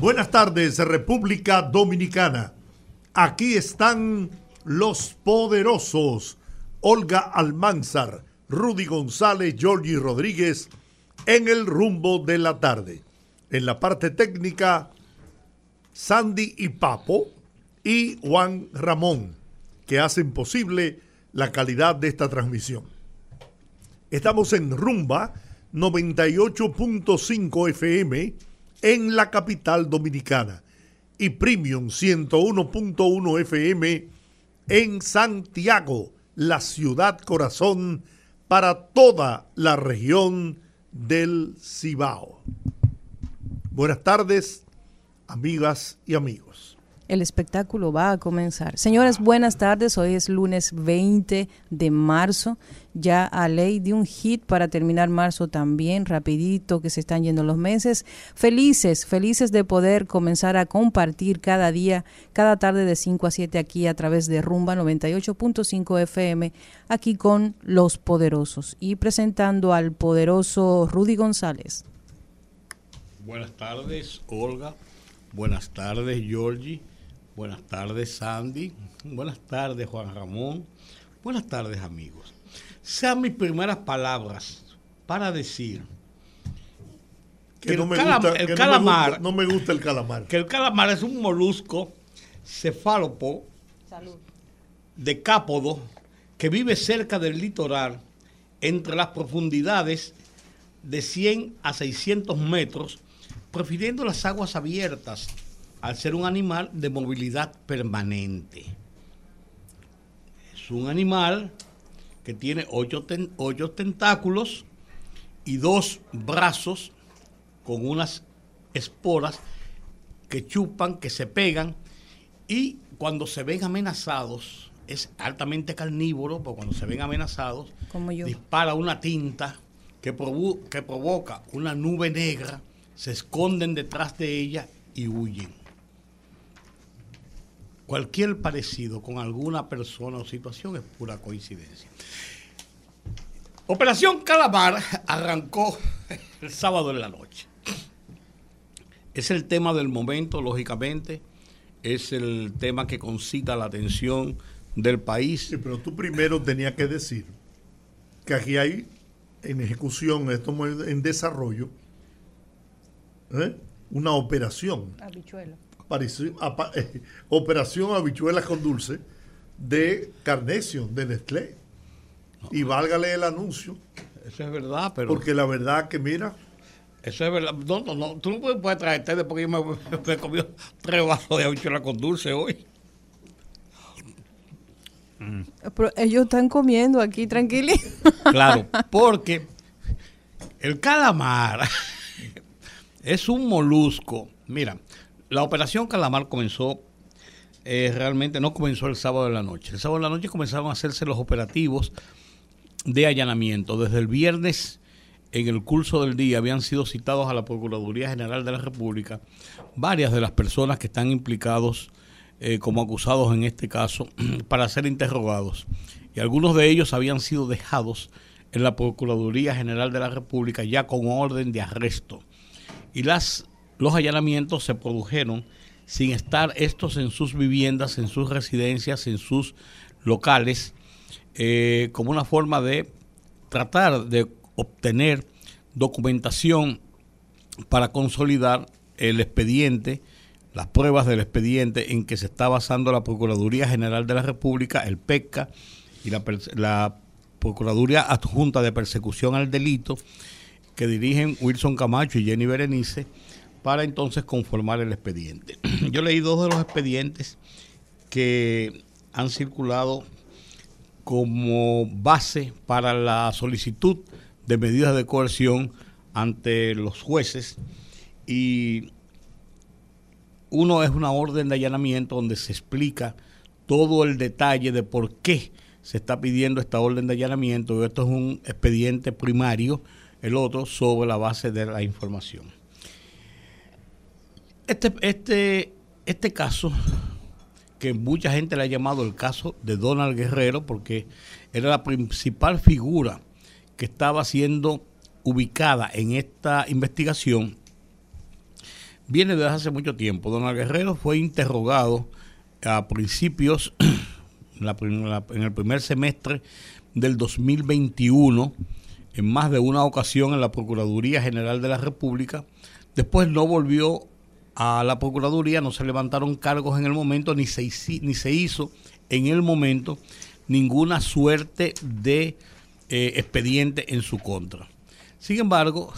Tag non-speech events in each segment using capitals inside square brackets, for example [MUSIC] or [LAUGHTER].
Buenas tardes, República Dominicana. Aquí están los poderosos. Olga Almanzar, Rudy González, Georgie Rodríguez en el rumbo de la tarde. En la parte técnica, Sandy y Papo y Juan Ramón, que hacen posible la calidad de esta transmisión. Estamos en Rumba 98.5 FM en la capital dominicana y Premium 101.1 FM en Santiago, la ciudad corazón para toda la región del Cibao. Buenas tardes, amigas y amigos el espectáculo va a comenzar. Señores, buenas tardes. Hoy es lunes 20 de marzo. Ya a ley de un hit para terminar marzo también, rapidito, que se están yendo los meses. Felices, felices de poder comenzar a compartir cada día, cada tarde de 5 a 7 aquí a través de Rumba 98.5 FM, aquí con Los Poderosos. Y presentando al poderoso Rudy González. Buenas tardes, Olga. Buenas tardes, Georgie. Buenas tardes, Sandy. Buenas tardes, Juan Ramón. Buenas tardes, amigos. Sean mis primeras palabras para decir que, el, calamar, no me, gusta, el calamar. Que el calamar es un molusco cefálopo decápodo que vive cerca del litoral entre las profundidades de 100 a 600 metros, prefiriendo las aguas abiertas al ser un animal de movilidad permanente. Es un animal que tiene ocho, tentáculos y dos brazos con unas esporas que chupan, que se pegan y cuando se ven amenazados, es altamente carnívoro, porque cuando se ven amenazados, dispara una tinta que, que provoca una nube negra, se esconden detrás de ella y huyen cualquier parecido con alguna persona o situación es pura coincidencia. Operación Calamar arrancó el sábado en la noche. Es el tema del momento, lógicamente. Es el tema que concita la atención del país. Sí, pero tú primero tenías que decir que aquí hay en ejecución, esto en desarrollo, ¿eh? una operación. Eh, operación habichuelas con dulce de Carnation, de Nestlé. Y válgale el anuncio. Eso es verdad, pero. Porque la verdad que, mira. Eso es verdad. No, no, no. Tú no puedes traerte después porque yo [LAUGHS] me, he comido tres vasos de habichuelas con dulce hoy. Pero ellos están comiendo aquí tranquilito. [LAUGHS] Claro, porque [LAUGHS] el calamar es un molusco. Mira, la operación Calamar comenzó, eh, realmente no comenzó el sábado de la noche. El sábado de la noche comenzaron a hacerse los operativos de allanamiento. Desde el viernes, en el curso del día, habían sido citados a la Procuraduría General de la República varias de las personas que están implicados eh, como acusados en este caso [CLEARS THROAT] para ser interrogados. Y algunos de ellos habían sido dejados en la Procuraduría General de la República ya con orden de arresto. Y las los allanamientos se produjeron sin estar estos en sus viviendas, en sus residencias, en sus locales, eh, como una forma de tratar de obtener documentación para consolidar el expediente, las pruebas del expediente en que se está basando la Procuraduría General de la República, el PECA y la, la Procuraduría Adjunta de Persecución al Delito, que dirigen Wilson Camacho y Jenny Berenice, para entonces conformar el expediente. [CLEARS THROAT] Yo leí dos de los expedientes que han circulado como base para la solicitud de medidas de coerción ante los jueces y uno es una orden de allanamiento donde se explica todo el detalle de por qué se está pidiendo esta orden de allanamiento. Esto es un expediente primario, el otro sobre la base de la información. Este, este, este caso, que mucha gente le ha llamado el caso de Donald Guerrero, porque era la principal figura que estaba siendo ubicada en esta investigación, viene desde hace mucho tiempo. Donald Guerrero fue interrogado a principios, [CLEARS THROAT] en el primer semestre del 2021, en más de una ocasión en la Procuraduría General de la República. Después no volvió a la Procuraduría, no se levantaron cargos en el momento, ni se, ni se hizo en el momento ninguna suerte de eh, expediente en su contra. Sin embargo,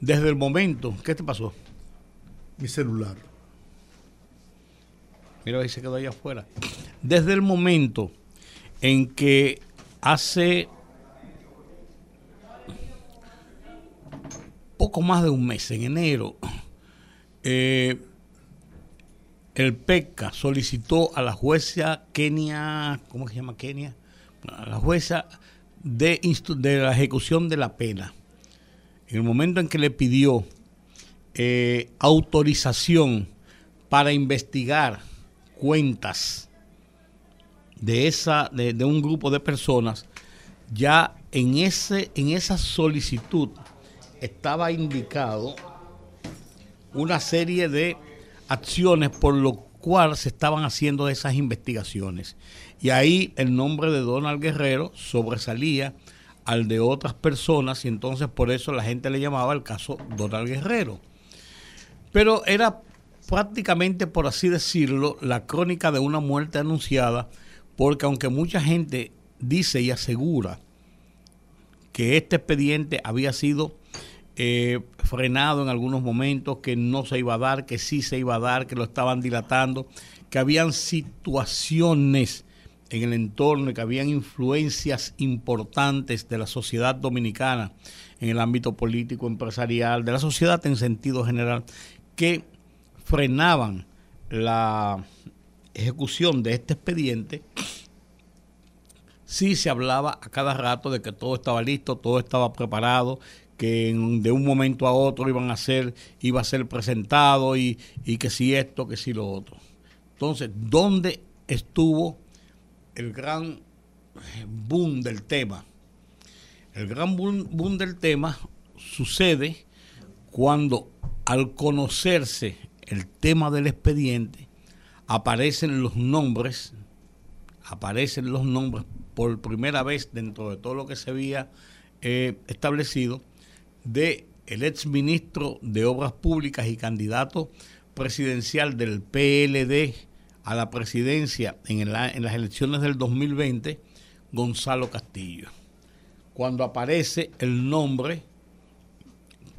desde el momento, ¿qué te pasó? Mi celular. Mira, ahí se quedó allá afuera. Desde el momento en que hace poco más de un mes, en enero, eh, el PECA solicitó a la jueza Kenia, ¿cómo se llama Kenia? A la jueza de, de la ejecución de la pena. En el momento en que le pidió eh, autorización para investigar cuentas de esa de, de, un grupo de personas ya en ese en esa solicitud estaba indicado una serie de acciones por lo cual se estaban haciendo esas investigaciones. Y ahí el nombre de Donald Guerrero sobresalía al de otras personas y entonces por eso la gente le llamaba el caso Donald Guerrero. Pero era prácticamente, por así decirlo, la crónica de una muerte anunciada, porque aunque mucha gente dice y asegura que este expediente había sido eh, frenado en algunos momentos, que no se iba a dar, que sí se iba a dar, que lo estaban dilatando, que habían situaciones en el entorno que habían influencias importantes de la sociedad dominicana en el ámbito político, empresarial, de la sociedad en sentido general, que frenaban la ejecución de este expediente, sí se hablaba a cada rato de que todo estaba listo, todo estaba preparado, que de un momento a otro iban a ser, iba a ser presentado y, y que si esto, que si lo otro. Entonces, ¿dónde estuvo el gran boom del tema? El gran boom, boom del tema sucede cuando al conocerse el tema del expediente, aparecen los nombres, aparecen los nombres por primera vez dentro de todo lo que se había eh, establecido de el ex ministro de Obras Públicas y candidato presidencial del PLD a la presidencia en, en las elecciones del 2020, Gonzalo Castillo. Cuando aparece el nombre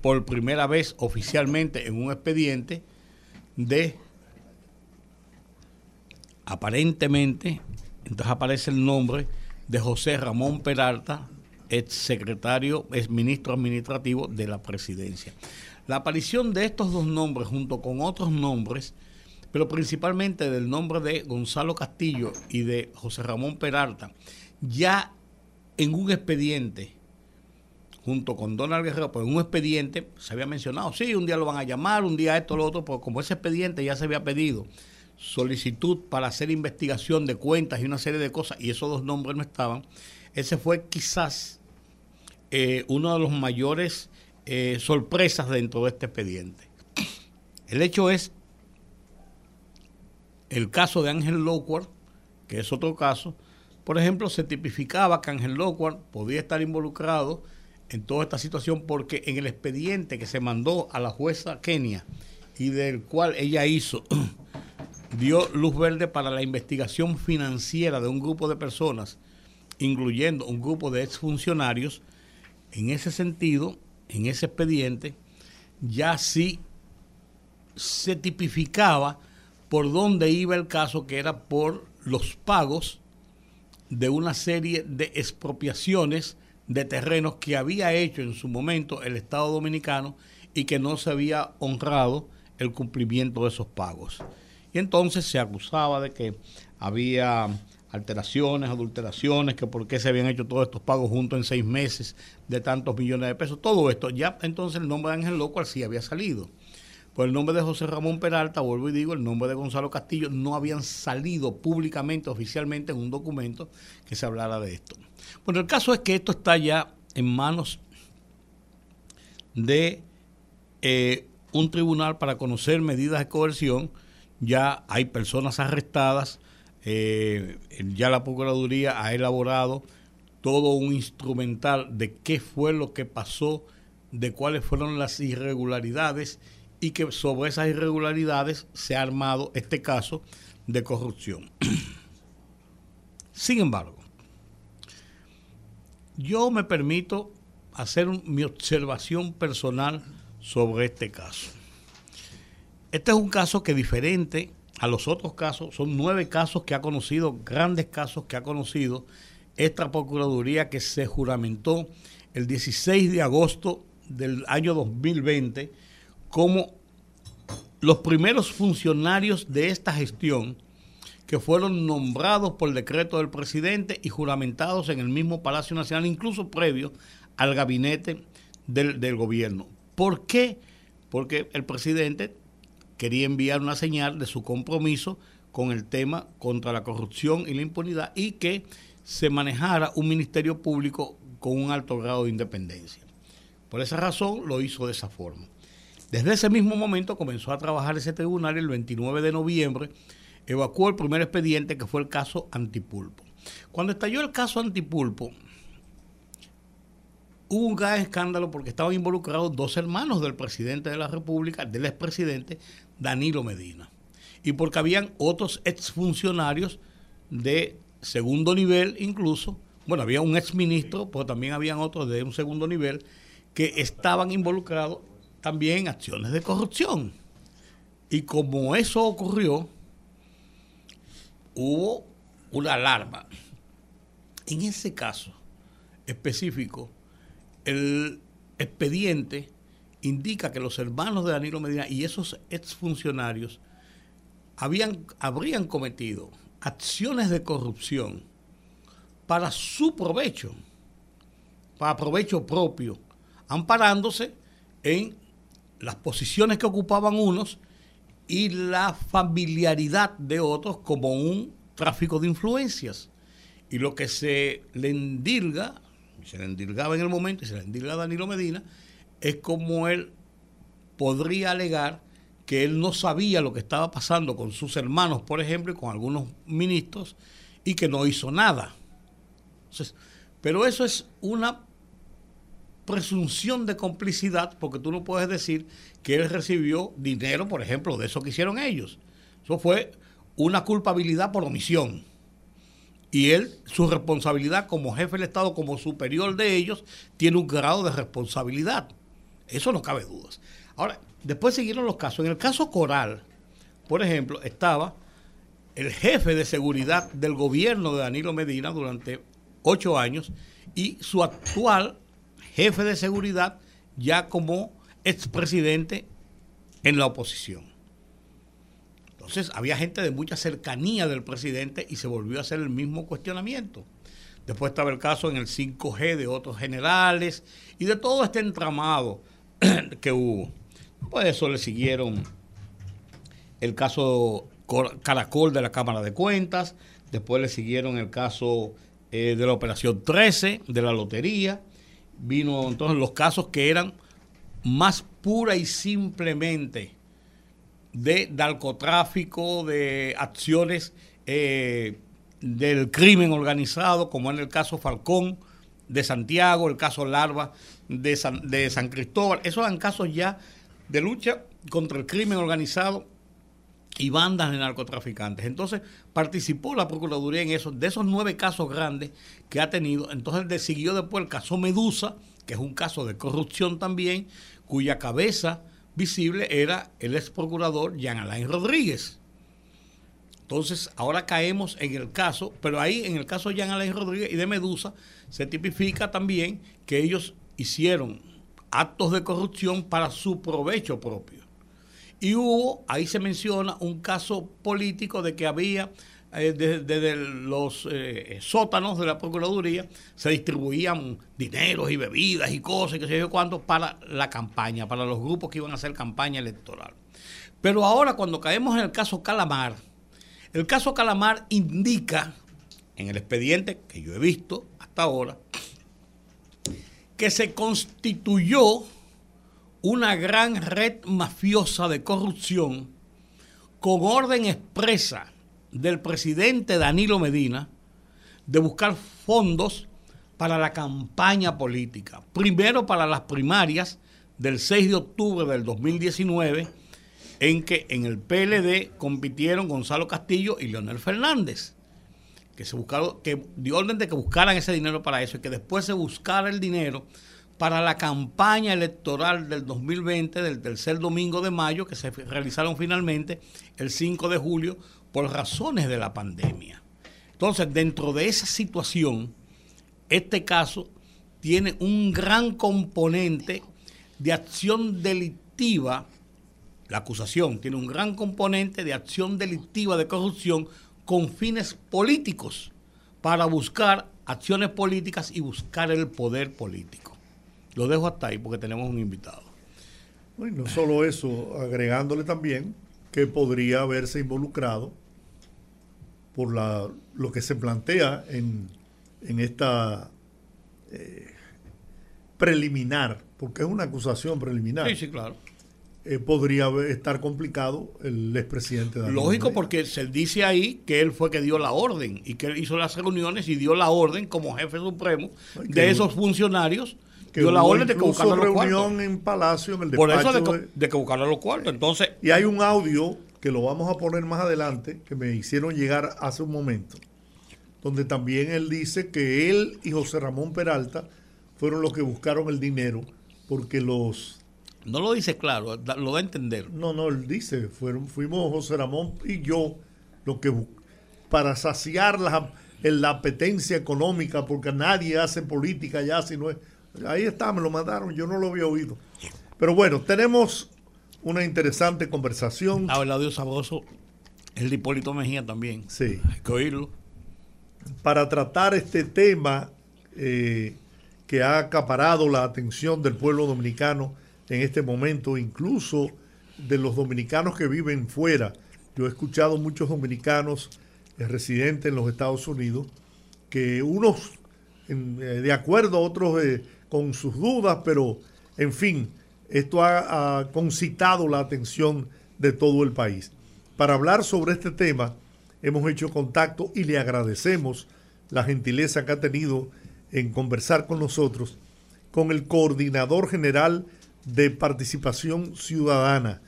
por primera vez oficialmente en un expediente de aparentemente, entonces aparece el nombre de José Ramón Peralta, ex secretario, ex ministro administrativo de la presidencia. La aparición de estos dos nombres junto con otros nombres, pero principalmente del nombre de Gonzalo Castillo y de José Ramón Peralta, ya en un expediente junto con Donald Guerrero, pues un expediente, se había mencionado, sí, un día lo van a llamar, un día esto, lo otro, pues como ese expediente ya se había pedido solicitud para hacer investigación de cuentas y una serie de cosas, y esos dos nombres no estaban, ese fue quizás eh, uno de los mayores eh, sorpresas dentro de este expediente. El hecho es el caso de Ángel Lockwood, que es otro caso, por ejemplo, se tipificaba que Ángel Lockwood podía estar involucrado en toda esta situación porque en el expediente que se mandó a la jueza Kenia y del cual ella hizo, [CLEARS THROAT] dio luz verde para la investigación financiera de un grupo de personas, incluyendo un grupo de exfuncionarios, en ese sentido, en ese expediente, ya sí se tipificaba por dónde iba el caso, que era por los pagos de una serie de expropiaciones de terrenos que había hecho en su momento el Estado Dominicano y que no se había honrado el cumplimiento de esos pagos. Y entonces se acusaba de que había alteraciones, adulteraciones, que por qué se habían hecho todos estos pagos juntos en seis meses de tantos millones de pesos. Todo esto, ya entonces el nombre de Ángel Loco sí había salido. Pues el nombre de José Ramón Peralta, vuelvo y digo, el nombre de Gonzalo Castillo no habían salido públicamente, oficialmente en un documento que se hablara de esto. Bueno, el caso es que esto está ya en manos de eh, un tribunal para conocer medidas de coerción. Ya hay personas arrestadas, eh, ya la Procuraduría ha elaborado todo un instrumental de qué fue lo que pasó, de cuáles fueron las irregularidades y que sobre esas irregularidades se ha armado este caso de corrupción. [CLEARS THROAT] Sin embargo, yo me permito hacer mi observación personal sobre este caso. Este es un caso que diferente a los otros casos, son nueve casos que ha conocido, grandes casos que ha conocido esta Procuraduría que se juramentó el 16 de agosto del año 2020 como los primeros funcionarios de esta gestión que fueron nombrados por decreto del presidente y juramentados en el mismo Palacio Nacional, incluso previo al gabinete del, del gobierno. ¿Por qué? Porque el presidente quería enviar una señal de su compromiso con el tema contra la corrupción y la impunidad y que se manejara un ministerio público con un alto grado de independencia. Por esa razón lo hizo de esa forma. Desde ese mismo momento comenzó a trabajar ese tribunal el 29 de noviembre, evacuó el primer expediente que fue el caso Antipulpo. Cuando estalló el caso Antipulpo, hubo un gran escándalo porque estaban involucrados dos hermanos del presidente de la República, del expresidente Danilo Medina, y porque habían otros exfuncionarios de segundo nivel incluso, bueno, había un exministro, pero también habían otros de un segundo nivel que estaban involucrados también acciones de corrupción. Y como eso ocurrió, hubo una alarma. En ese caso específico, el expediente indica que los hermanos de Danilo Medina y esos exfuncionarios habían, habrían cometido acciones de corrupción para su provecho, para provecho propio, amparándose en las posiciones que ocupaban unos y la familiaridad de otros como un tráfico de influencias. Y lo que se le endilga, se le endilgaba en el momento y se le endilga a Danilo Medina, es como él podría alegar que él no sabía lo que estaba pasando con sus hermanos, por ejemplo, y con algunos ministros, y que no hizo nada. pero eso es una presunción de complicidad, porque tú no puedes decir que él recibió dinero, por ejemplo, de eso que hicieron ellos. Eso fue una culpabilidad por omisión. Y él, su responsabilidad como jefe del Estado, como superior de ellos, tiene un grado de responsabilidad. Eso no cabe dudas. Ahora, después siguieron los casos. En el caso Coral, por ejemplo, estaba el jefe de seguridad del gobierno de Danilo Medina durante ocho años y su actual jefe de seguridad ya como expresidente en la oposición. Entonces había gente de mucha cercanía del presidente y se volvió a hacer el mismo cuestionamiento. Después estaba el caso en el 5G de otros generales y de todo este entramado que hubo. Pues eso le siguieron el caso Caracol de la Cámara de Cuentas, después le siguieron el caso eh, de la Operación 13 de la Lotería, vino entonces los casos que eran más pura y simplemente de narcotráfico, de acciones eh, del crimen organizado, como en el caso Falcón de Santiago, el caso Larva de San, de San Cristóbal. Esos eran casos ya de lucha contra el crimen organizado y bandas de narcotraficantes. Entonces participó la Procuraduría en eso, de esos nueve casos grandes que ha tenido. Entonces siguió después el caso Medusa, que es un caso de corrupción también, cuya cabeza visible era el ex procurador Jean Alain Rodríguez. Entonces, ahora caemos en el caso, pero ahí en el caso de Jean Alain Rodríguez y de Medusa, se tipifica también que ellos hicieron actos de corrupción para su provecho propio y hubo, ahí se menciona, un caso político de que había eh, desde, los eh, sótanos de la Procuraduría se distribuían dineros y bebidas y cosas y qué sé yo cuánto para la campaña, para los grupos que iban a hacer campaña electoral. Pero ahora cuando caemos en el caso Calamar, el caso Calamar indica en el expediente que yo he visto hasta ahora que se constituyó una gran red mafiosa de corrupción con orden expresa del presidente Danilo Medina de buscar fondos para la campaña política. Primero para las primarias del 6 de octubre del 2019, en que en el PLD compitieron Gonzalo Castillo y Leonel Fernández, que se buscaron, que dio orden de que buscaran ese dinero para eso y que después se buscara el dinero para la campaña electoral del 2020, del tercer domingo de mayo, que se realizaron finalmente el 5 de julio por razones de la pandemia. Entonces, dentro de esa situación, este caso tiene un gran componente de acción delictiva, la acusación tiene un gran componente de acción delictiva de corrupción con fines políticos para buscar acciones políticas y buscar el poder político. Lo dejo hasta ahí porque tenemos un invitado. Y no solo eso, agregándole también que podría haberse involucrado por la, lo que se plantea en, esta eh, preliminar, porque es una acusación preliminar. Sí, sí, claro. Eh, podría estar complicado el expresidente Lógico, porque se dice ahí que él fue que dio la orden y que él hizo las reuniones y dio la orden como jefe supremo de esos funcionarios que la orden de que buscaran los reunión en Palacio, en el. Por eso de, de que buscaran los cuartos. Entonces, y hay un audio que lo vamos a poner más adelante, que me hicieron llegar hace un momento, donde también él dice que él y José Ramón Peralta fueron los que buscaron el dinero, porque los... No lo dice claro, lo da a entender. No, no, él dice, fueron, fuimos José Ramón y yo los que para saciar la, la apetencia económica, porque nadie hace política ya si no es Ahí está, me lo mandaron, yo no lo había oído. Pero bueno, tenemos una interesante conversación. Ah, el audio sabroso, el de Hipólito Mejía también. Sí. Hay que oírlo. Para tratar este tema eh, que ha acaparado la atención del pueblo dominicano en este momento, incluso de los dominicanos que viven fuera. Yo he escuchado muchos dominicanos eh, residentes en los Estados Unidos que unos eh, de acuerdo, otros con sus dudas, pero en fin, esto ha, concitado la atención de todo el país. Para hablar sobre este tema, hemos hecho contacto y le agradecemos la gentileza que ha tenido en conversar con nosotros con el coordinador general de participación ciudadana,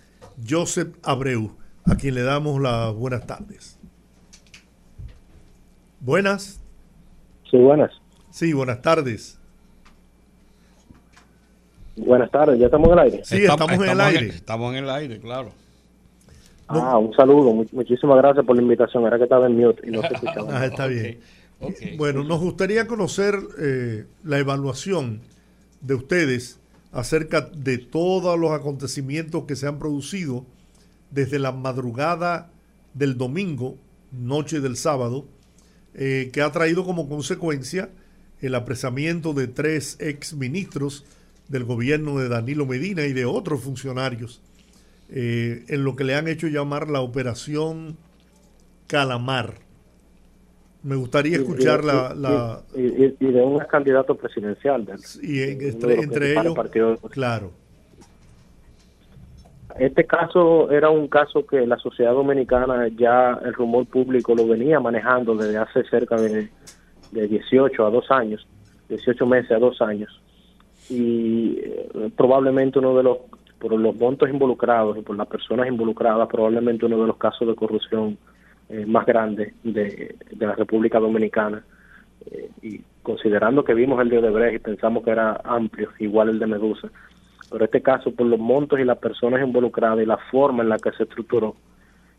Joseph Abreu, a quien le damos las buenas tardes. Buenas. Sí, buenas. Sí, buenas tardes. Buenas tardes, ¿ya estamos en el aire? Sí, estamos, en el aire. estamos en el aire, claro. Ah, un saludo, muchísimas gracias por la invitación. Era que estaba en mute y no se [LAUGHS] escuchaba. ah, está bien. Bueno, nos gustaría conocer eh, la evaluación de ustedes acerca de todos los acontecimientos que se han producido desde la madrugada del domingo, noche del sábado, eh, que ha traído como consecuencia el apresamiento de tres ex ministros del gobierno de Danilo Medina y de otros funcionarios eh, en lo que le han hecho llamar la operación Calamar. Me gustaría escuchar la... y, de un candidato presidencial. y entre, ellos, claro. Este caso era un caso que la sociedad dominicana ya el rumor público lo venía manejando desde hace cerca de, de 18 a 2 años, 18 meses a 2 años y eh, probablemente uno de los, por los montos involucrados y por las personas involucradas, probablemente uno de los casos de corrupción eh, más grandes de, la República Dominicana. Eh, y considerando que vimos el de Odebrecht y pensamos que era amplio, igual el de Medusa, pero este caso, por los montos y las personas involucradas y la forma en la que se estructuró,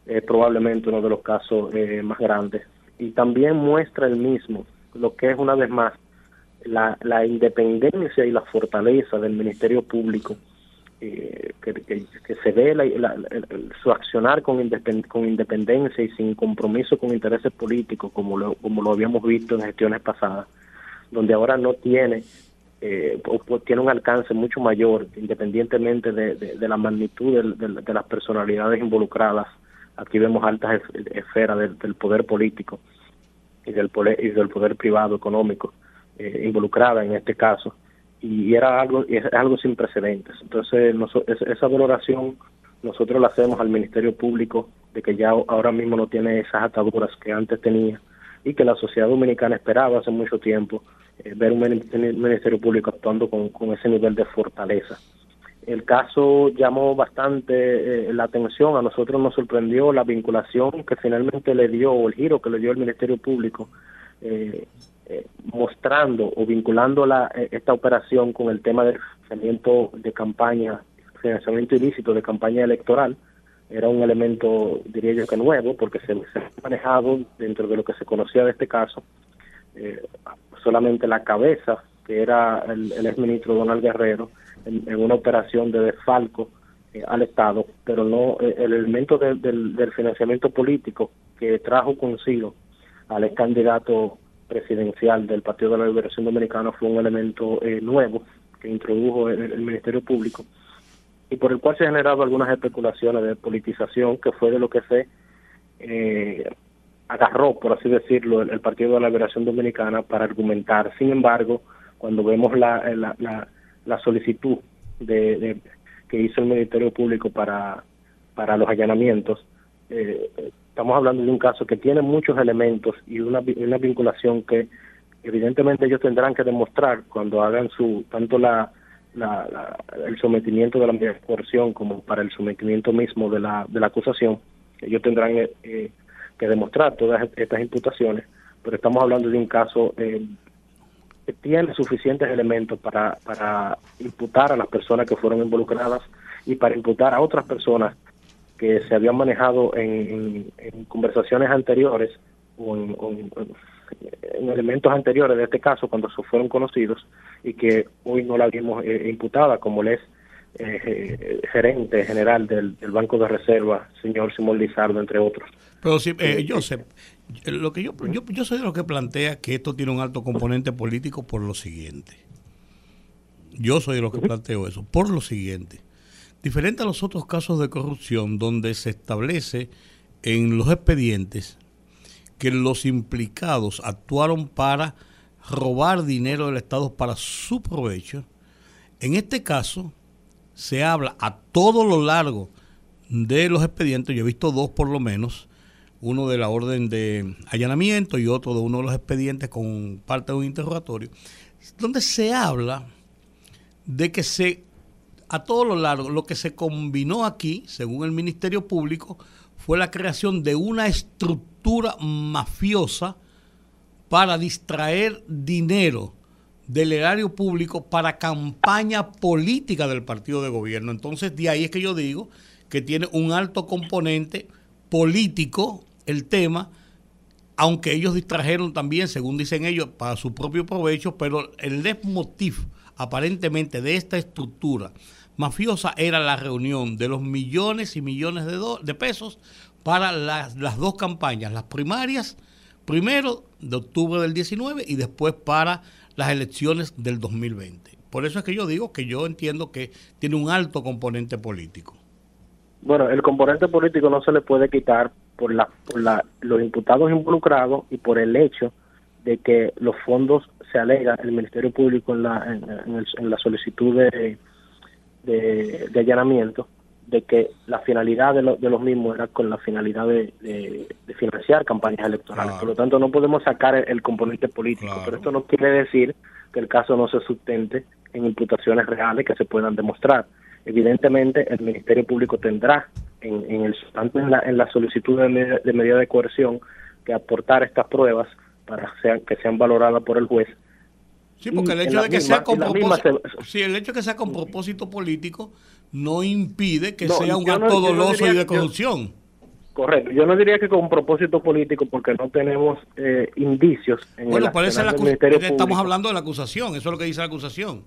es probablemente uno de los casos más grandes. Y también muestra el mismo, lo que es una vez más la, la independencia y la fortaleza del Ministerio Público que, se ve su accionar con, independencia y sin compromiso con intereses políticos, como lo, como lo habíamos visto en gestiones pasadas, donde ahora no tiene eh, tiene un alcance mucho mayor, independientemente de, la magnitud de, las personalidades involucradas. Aquí vemos altas esferas del, poder político y del poder, y del poder privado económico eh, involucrada en este caso y era algo es algo sin precedentes. Entonces, esa valoración nosotros la hacemos al Ministerio Público de que ya ahora mismo no tiene esas ataduras que antes tenía y que la sociedad dominicana esperaba hace mucho tiempo eh, ver un Ministerio Público actuando con, ese nivel de fortaleza. El caso llamó bastante eh, la atención, a nosotros nos sorprendió la vinculación que finalmente le dio, o el giro que le dio el Ministerio Público eh, eh, mostrando o vinculando la, eh, esta operación con el tema del financiamiento de campaña, financiamiento ilícito de campaña electoral, era un elemento, diría yo que nuevo, porque se, ha manejado dentro de lo que se conocía de este caso, eh, solamente la cabeza, que era el, el exministro Donald Guerrero, en, una operación de desfalco al Estado, pero no el elemento del, del financiamiento político que trajo consigo al ex candidato presidencial del Partido de la Liberación Dominicana fue un elemento eh, nuevo que introdujo el, Ministerio Público y por el cual se han generado algunas especulaciones de politización que fue de lo que se eh, agarró, por así decirlo, el, Partido de la Liberación Dominicana para argumentar. Sin embargo, cuando vemos la, la, la, solicitud de, que hizo el Ministerio Público para, para los allanamientos, eh, estamos hablando de un caso que tiene muchos elementos y una, una vinculación que evidentemente ellos tendrán que demostrar cuando hagan su tanto la, el sometimiento de la coerción como para el sometimiento mismo de la, de la acusación ellos tendrán eh, eh, que demostrar todas estas imputaciones pero estamos hablando de un caso eh, que tiene suficientes elementos para, para imputar a las personas que fueron involucradas y para imputar a otras personas que se habían manejado en, conversaciones anteriores o en, elementos anteriores de este caso cuando se fueron conocidos y que hoy no la vimos eh, imputada como el es eh, gerente general del, Banco de Reserva, señor Simón Lizardo, entre otros. Pero sí, eh, Joseph, lo que yo, yo, yo soy de lo que plantea que esto tiene un alto componente político por lo siguiente. Yo soy de los que planteo eso, por lo siguiente. Diferente a los otros casos de corrupción donde se establece en los expedientes que los implicados actuaron para robar dinero del Estado para su provecho, en este caso se habla a todo lo largo de los expedientes, yo he visto dos por lo menos, uno de la orden de allanamiento y otro de uno de los expedientes con parte de un interrogatorio, donde se habla de que se a todo lo largo, lo que se combinó aquí, según el Ministerio Público, fue la creación de una estructura mafiosa para distraer dinero del erario público para campaña política del partido de gobierno. Entonces, de ahí es que yo digo que tiene un alto componente político el tema, aunque ellos distrajeron también, según dicen ellos, para su propio provecho, pero el leitmotiv aparentemente de esta estructura mafiosa era la reunión de los millones y millones de, de pesos para las, las, dos campañas, las primarias, primero de octubre del 19 y después para las elecciones del 2020. Por eso es que yo digo que yo entiendo que tiene un alto componente político. Bueno, el componente político no se le puede quitar por, la, por la, los imputados involucrados y por el hecho de que los fondos se alega el Ministerio Público en la, en, la solicitud de, de, allanamiento, de que la finalidad de, de, los mismos era con la finalidad de, financiar campañas electorales. Por lo tanto, no podemos sacar el, componente político, pero esto no quiere decir que el caso no se sustente en imputaciones reales que se puedan demostrar. Evidentemente, el Ministerio Público tendrá, en, en el, tanto en la, en la solicitud de, de medida de coerción, que aportar estas pruebas para que sean valoradas por el juez Sí, porque el hecho de que sea con propósito, el hecho que sea con propósito político no impide que sea un acto doloso y de corrupción. correcto, yo no diría que con propósito político porque no tenemos eh, indicios en bueno, el, por eso estamos hablando de la acusación, eso es lo que dice la acusación.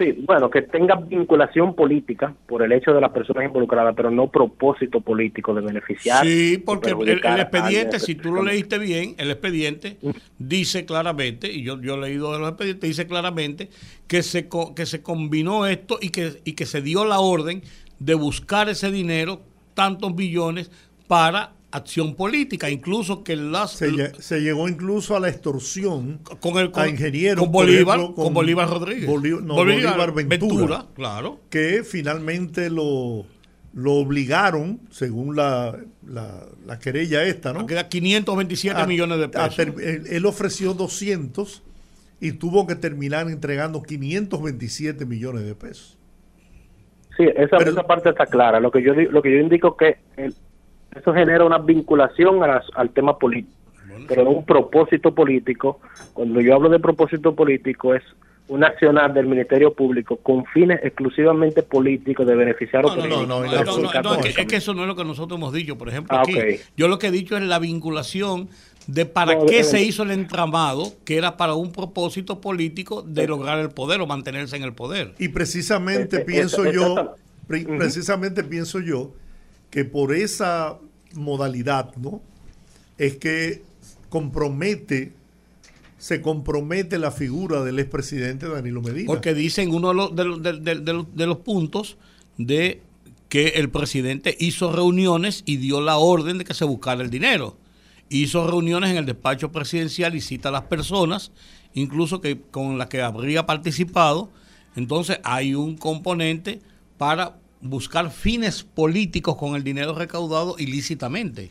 Sí, bueno, que tenga vinculación política por el hecho de las personas involucradas, pero no propósito político de beneficiar. Sí, porque el, expediente, si tú lo leíste bien, el expediente dice claramente, y yo, yo he leído de los expedientes, dice claramente que se, que se combinó esto y que, y que se dio la orden de buscar ese dinero, tantos billones, para acción política, incluso que las se, llegó incluso a la extorsión con el a ingenieros con Bolívar, con, Bolívar Rodríguez, Bolívar, Ventura, claro, que finalmente lo lo obligaron, según la, la, querella esta, ¿no? queda 527 millones de pesos. él, ofreció 200 y tuvo que terminar entregando 527 millones de pesos. Sí, esa, esa parte está clara. Lo que yo lo que yo indico que el, eso genera una vinculación al tema político, pero no un propósito político. Cuando yo hablo de propósito político es un accionar del Ministerio Público con fines exclusivamente políticos de beneficiar no, no, no, no, es, que, eso no es lo que nosotros hemos dicho, por ejemplo, ah, aquí. Yo lo que he dicho es la vinculación de para qué se hizo el entramado, que era para un propósito político de lograr el poder o mantenerse en el poder. Y precisamente eh, eh, pienso yo, precisamente pienso yo que por esa modalidad, ¿no? Es que compromete, se compromete la figura del expresidente Danilo Medina. Porque dicen uno de los, de, los, puntos de que el presidente hizo reuniones y dio la orden de que se buscara el dinero. Hizo reuniones en el despacho presidencial y cita a las personas, incluso que con las que habría participado. Entonces hay un componente para buscar fines políticos con el dinero recaudado ilícitamente.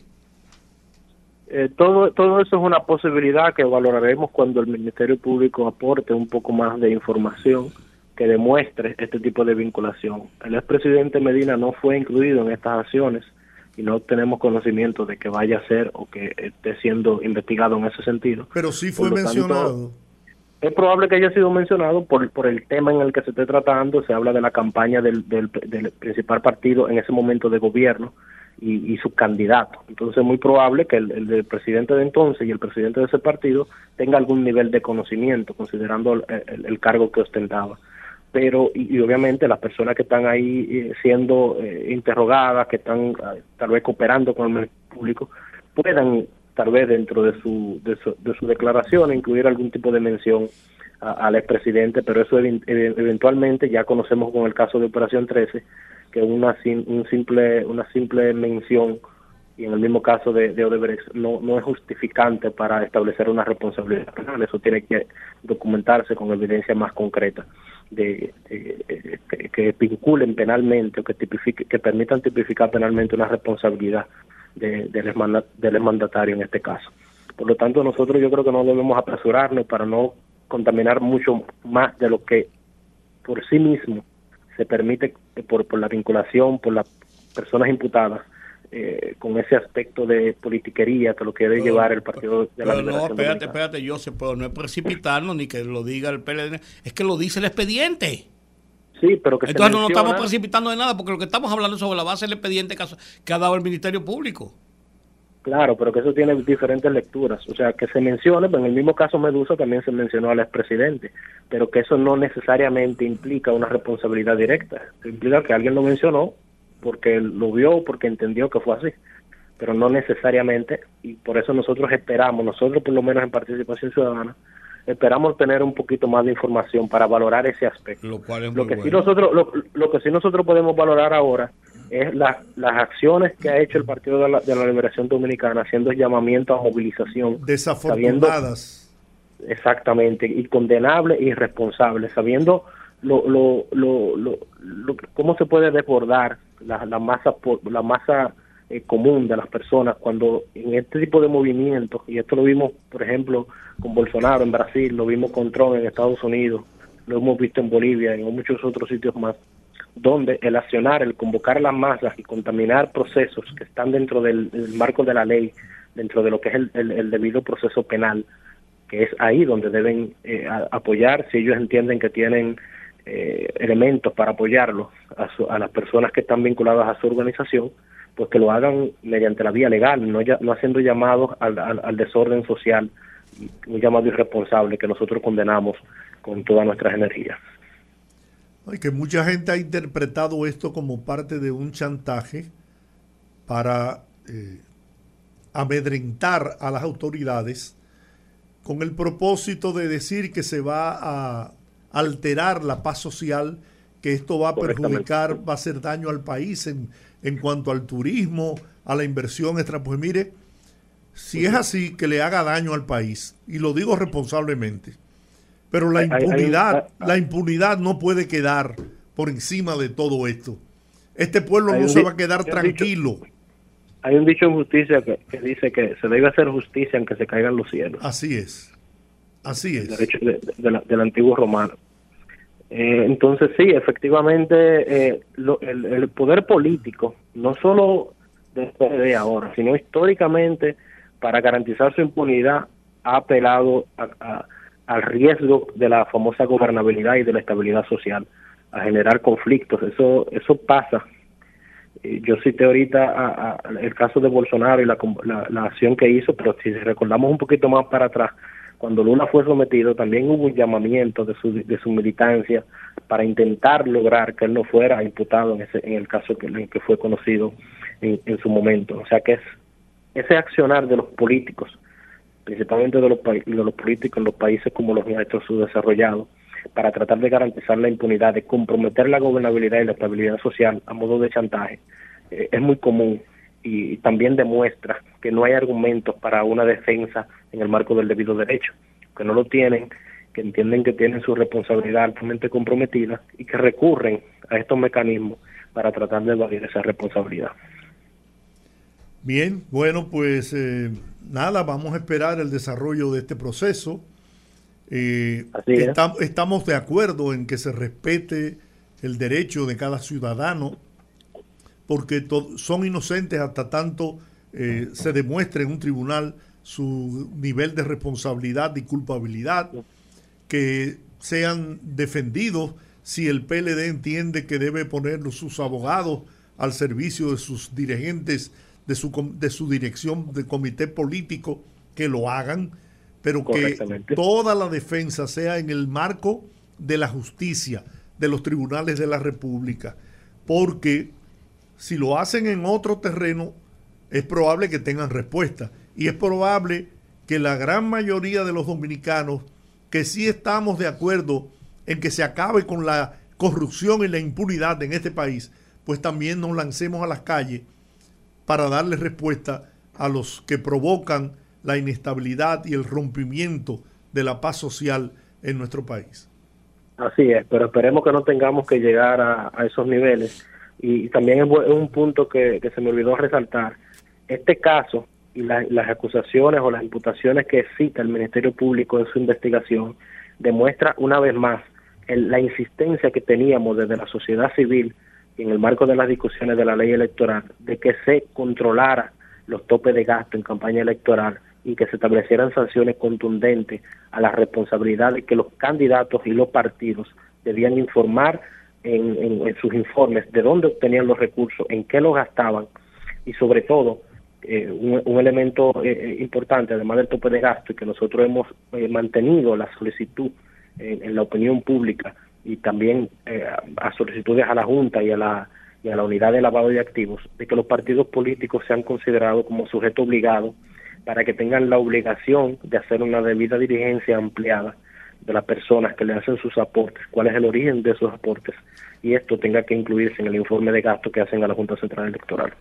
Eh, todo, todo eso es una posibilidad que valoraremos cuando el Ministerio Público aporte un poco más de información que demuestre este tipo de vinculación. El expresidente Medina no fue incluido en estas acciones y no tenemos conocimiento de que vaya a ser o que esté siendo investigado en ese sentido. Pero sí fue mencionado es probable que haya sido mencionado por, por el tema en el que se esté tratando. Se habla de la campaña del, del, principal partido en ese momento de gobierno y, y su candidato. Entonces es muy probable que el, presidente de entonces y el presidente de ese partido tenga algún nivel de conocimiento, considerando el, cargo que ostentaba. Pero, y, obviamente las personas que están ahí eh, siendo eh, interrogadas, que están eh, tal vez cooperando con el público, puedan tal vez dentro de su, de su, de su declaración incluir algún tipo de mención al expresidente, pero eso eventualmente ya conocemos con el caso de Operación 13 que una un simple una simple mención y en el mismo caso de, de Odebrecht no, no es justificante para establecer una responsabilidad penal, eso tiene que documentarse con evidencia más concreta de, que, vinculen penalmente o que tipifique, que permitan tipificar penalmente una responsabilidad de, del, mandatario en este caso. Por lo tanto, nosotros yo creo que no debemos apresurarnos para no contaminar mucho más de lo que por sí mismo se permite por, por la vinculación, por las personas imputadas, eh, con ese aspecto de politiquería que lo que debe llevar el Partido de la No, espérate, espérate, yo sé, pero no es precipitarnos ni que lo diga el PLD, es que lo dice el expediente. Sí, pero que Entonces no nos estamos precipitando de nada, porque lo que estamos hablando es sobre la base del expediente que ha dado el Ministerio Público. Claro, pero que eso tiene diferentes lecturas. O sea, que se mencione, en el mismo caso Medusa también se mencionó al expresidente, pero que eso no necesariamente implica una responsabilidad directa. Implica que alguien lo mencionó porque lo vio, porque entendió que fue así, pero no necesariamente, y por eso nosotros esperamos, nosotros por lo menos en Participación Ciudadana, esperamos tener un poquito más de información para valorar ese aspecto. Lo, cual es lo que sí nosotros lo, que sí nosotros podemos valorar ahora es las acciones que ha hecho el Partido de la, de la Liberación Dominicana haciendo llamamiento a movilización desafortunadas exactamente y condenable y irresponsable sabiendo lo, lo, lo, lo, cómo se puede desbordar la, la masa la masa eh, común de las personas cuando en este tipo de movimientos, y esto lo vimos, por ejemplo, con Bolsonaro en Brasil, lo vimos con Trump en Estados Unidos, lo hemos visto en Bolivia y en muchos otros sitios más, donde el accionar, el convocar las masas y contaminar procesos que están dentro del, marco de la ley, dentro de lo que es el, debido proceso penal, que es ahí donde deben eh, apoyar, si ellos entienden que tienen eh, elementos para apoyarlo a, a las personas que están vinculadas a su organización, pues que lo hagan mediante la vía legal, no, ya, no haciendo llamados al, al, desorden social, un llamado irresponsable que nosotros condenamos con todas nuestras energías. que mucha gente ha interpretado esto como parte de un chantaje para eh, amedrentar a las autoridades con el propósito de decir que se va a alterar la paz social, que esto va a perjudicar, va a hacer daño al país en, en cuanto al turismo, a la inversión extra. Pues mire, si es así, que le haga daño al país, y lo digo responsablemente, pero la impunidad, la impunidad no puede quedar por encima de todo esto. Este pueblo no se va a quedar tranquilo. hay un dicho en justicia que, dice que se debe hacer justicia aunque se caigan los cielos. Así es. Así es. derecho del antiguo romano. Eh, entonces sí, efectivamente eh, el, poder político, no solo de ahora, sino históricamente, para garantizar su impunidad, ha apelado al riesgo de la famosa gobernabilidad y de la estabilidad social, a generar conflictos. Eso, eso pasa. Eh, yo cité ahorita el caso de Bolsonaro y la, la acción que hizo, pero si recordamos un poquito más para atrás, cuando Lula fue sometido, también hubo un llamamiento de su, de su militancia para intentar lograr que él no fuera imputado en, ese, en el caso que, en que fue conocido en, su momento. O sea que es ese accionar de los políticos, principalmente de los, de los políticos en los países como los nuestros subdesarrollados, para tratar de garantizar la impunidad, de comprometer la gobernabilidad y la estabilidad social a modo de chantaje, eh, es muy común y también demuestra que no hay argumentos para una defensa en el marco del debido derecho, que no lo tienen, que entienden que tienen su responsabilidad altamente comprometida y que recurren a estos mecanismos para tratar de evadir esa responsabilidad. Bien, bueno, pues eh, nada, vamos a esperar el desarrollo de este proceso. Eh, estamos de acuerdo en que se respete el derecho de cada ciudadano porque son inocentes hasta tanto eh, se demuestre en un tribunal su nivel de responsabilidad y culpabilidad, que sean defendidos si el PLD entiende que debe poner sus abogados al servicio de sus dirigentes, de su, de su dirección de comité político, que lo hagan, pero que toda la defensa sea en el marco de la justicia, de los tribunales de la República, porque si lo hacen en otro terreno, es probable que tengan respuesta. Y es probable que la gran mayoría de los dominicanos que sí estamos de acuerdo en que se acabe con la corrupción y la impunidad en este país, pues también nos lancemos a las calles para darle respuesta a los que provocan la inestabilidad y el rompimiento de la paz social en nuestro país. Así es, pero esperemos que no tengamos que llegar a, a esos niveles y también es un punto que, se me olvidó resaltar, este caso y las acusaciones o las imputaciones que cita el Ministerio Público en su investigación demuestra una vez más la insistencia que teníamos desde la sociedad civil en el marco de las discusiones de la ley electoral de que se controlara los topes de gasto en campaña electoral y que se establecieran sanciones contundentes a la responsabilidad de que los candidatos y los partidos debían informar en, sus informes de dónde obtenían los recursos, en qué los gastaban y sobre todo eh, un, elemento eh, eh, importante, además del tope de gasto, y que nosotros hemos mantenido la solicitud en, la opinión pública y también a solicitudes a la Junta y a la, y a la unidad de lavado de activos, de que los partidos políticos sean considerados como sujeto obligado para que tengan la obligación de hacer una debida dirigencia ampliada de las personas que le hacen sus aportes, cuál es el origen de esos aportes, y esto tenga que incluirse en el informe de gasto que hacen a la Junta Central Electoral.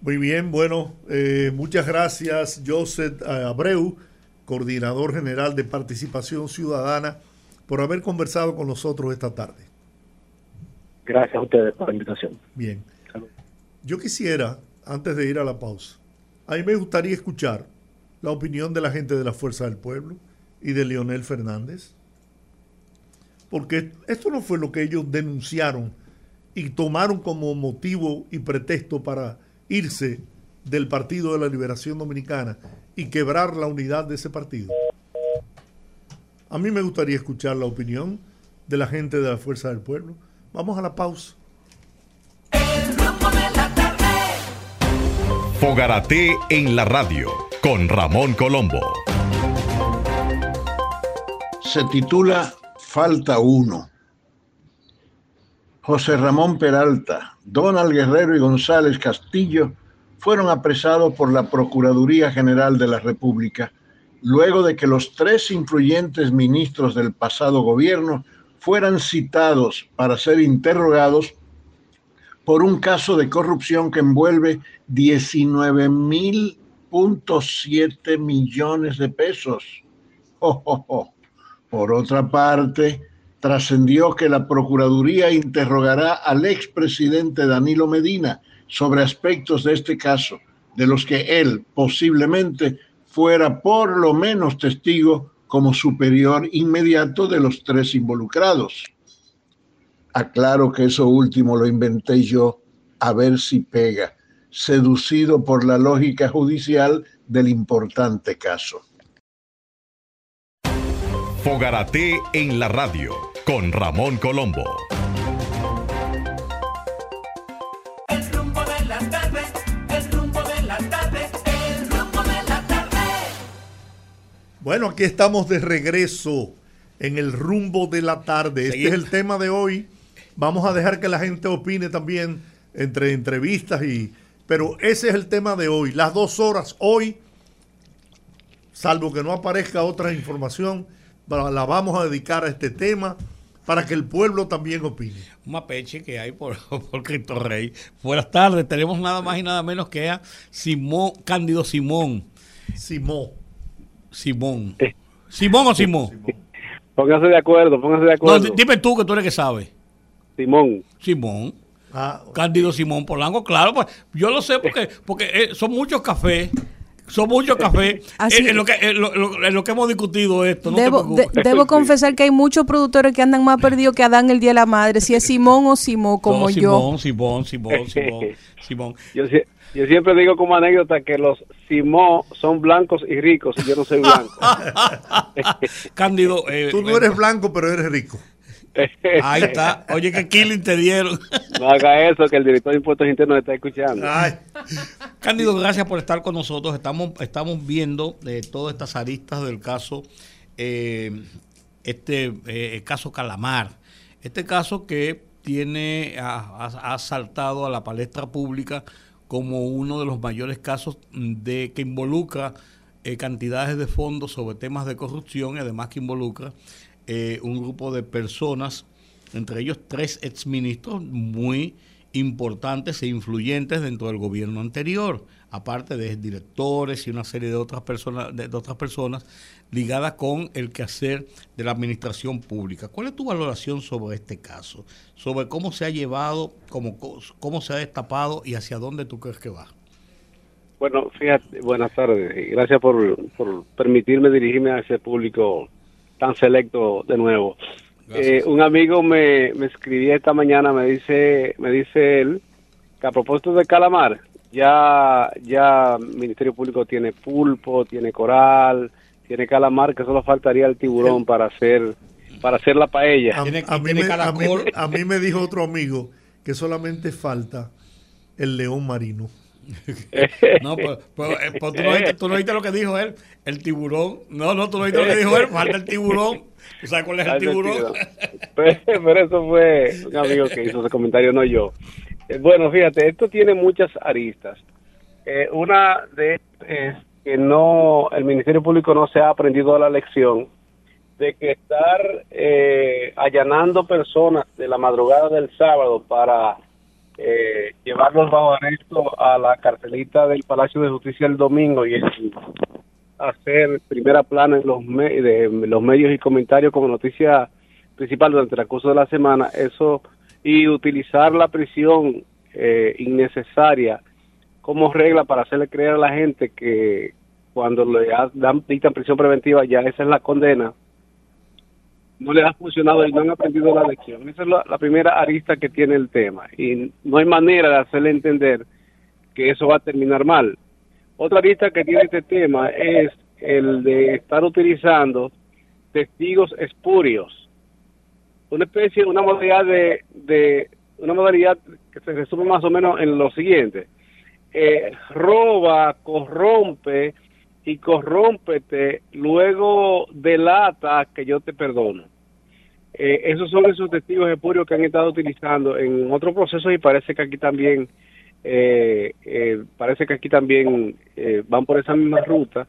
Muy bien, bueno, eh, muchas gracias Joseph Abreu, coordinador general de Participación Ciudadana, por haber conversado con nosotros esta tarde. Gracias a ustedes por la invitación. Bien. Yo quisiera, antes de ir a la pausa, a mí me gustaría escuchar la opinión de la gente de la Fuerza del Pueblo y de Leonel Fernández. Porque esto no fue lo que ellos denunciaron y tomaron como motivo y pretexto para irse del Partido de la Liberación Dominicana y quebrar la unidad de ese partido. A mí me gustaría escuchar la opinión de la gente de la Fuerza del Pueblo. Vamos a la pausa. Fogarate en la radio con Ramón Colombo se titula Falta uno. José Ramón Peralta, Donald Guerrero y González Castillo fueron apresados por la Procuraduría General de la República luego de que los tres influyentes ministros del pasado gobierno fueran citados para ser interrogados por un caso de corrupción que envuelve 19.7 millones de pesos. [LAUGHS] Por otra parte, trascendió que la Procuraduría interrogará al expresidente Danilo Medina sobre aspectos de este caso, de los que él posiblemente fuera por lo menos testigo como superior inmediato de los tres involucrados. Aclaro que eso último lo inventé yo a ver si pega, seducido por la lógica judicial del importante caso. Fogarate en la radio con Ramón Colombo. Bueno, aquí estamos de regreso en el rumbo de la tarde. Este es el tema de hoy. Vamos a dejar que la gente opine también entre entrevistas y... Pero ese es el tema de hoy. Las dos horas hoy, salvo que no aparezca otra información, la vamos a dedicar a este tema para que el pueblo también opine. Un mapeche que hay por, [LAUGHS] por Cristo Rey. Buenas tardes, tenemos nada más y nada menos que a Simón, Cándido Simón. Simón. Simón. ¿Simón o Simón? Póngase de acuerdo, póngase de acuerdo. No, dime tú que tú eres que sabes. Simón. Simón. Ah, Cándido Simón Polanco, claro, pues yo lo sé porque, porque eh, son muchos cafés. Son muchos cafés. [LAUGHS] en, eh, lo que, eh, lo, que hemos discutido esto. debo, debo confesar que hay muchos productores que andan más perdidos que Adán el Día de la Madre. Si es Simón o Simón, como yo. Simón, Simón, Simón, [LAUGHS] Simón. Simón. Yo, yo siempre digo como anécdota que los Simó son blancos y ricos y yo no soy blanco. [LAUGHS] Cándido. Eh, Tú no eres blanco, pero eres rico. Ahí [LAUGHS] está. Oye, ¿qué killing te dieron? [LAUGHS] No haga eso, que el director de impuestos internos está escuchando. Cándido, gracias por estar con nosotros. Estamos, estamos viendo eh, todas estas aristas del caso, eh, este caso Calamar. Este caso que tiene, ha, ha saltado a la palestra pública como uno de los mayores casos de que involucra eh, cantidades de fondos sobre temas de corrupción y además que involucra eh, un grupo de personas, entre ellos tres exministros muy importantes e influyentes dentro del gobierno anterior, aparte de directores y una serie de otras personas, de otras personas ligada con el quehacer de la administración pública. ¿Cuál es tu valoración sobre este caso? Sobre cómo se ha llevado, cómo, cómo se ha destapado y hacia dónde tú crees que va. Bueno, fíjate, buenas tardes gracias por, permitirme dirigirme a ese público tan selecto de nuevo. Eh, un amigo me, me escribía esta mañana, me dice, me dice él, que a propósito de calamar, ya, ya Ministerio Público tiene pulpo, tiene coral, tiene calamar, que solo faltaría el tiburón para hacer para hacer la paella. A, mí me, dijo otro amigo que solamente falta el león marino. [LAUGHS] no, pues, pues, eh, pues tú, no oíste, tú, no oíste, lo que dijo él, el tiburón. No, no, tú no oíste lo que dijo él, falta el tiburón. ¿Tú sabes cuál es el tiburón? Pero, eso fue un amigo que hizo ese comentario, no yo. Eh, bueno, fíjate, esto tiene muchas aristas. Eh, una de es que no el Ministerio Público no se ha aprendido la lección de que estar eh, allanando personas de la madrugada del sábado para eh, llevarlos bajo arresto a la carcelita del Palacio de Justicia el domingo y hacer primera plana en los, de, los medios y comentarios como noticia principal durante el curso de la semana, eso y utilizar la prisión eh, innecesaria como regla para hacerle creer a la gente que cuando le dan, dictan prisión preventiva ya esa es la condena, no les ha funcionado y no han aprendido la lección. Esa es la, primera arista que tiene el tema y no hay manera de hacerle entender que eso va a terminar mal. Otra arista que tiene este tema es el de estar utilizando testigos espurios. Una especie, una modalidad de, de una modalidad que se resume más o menos en lo siguiente eh, roba, corrompe y corrómpete, luego delata que yo te perdono. Eh, esos son esos testigos espurios que han estado utilizando en otros procesos y parece que aquí también eh, eh, parece que aquí también van por esa misma ruta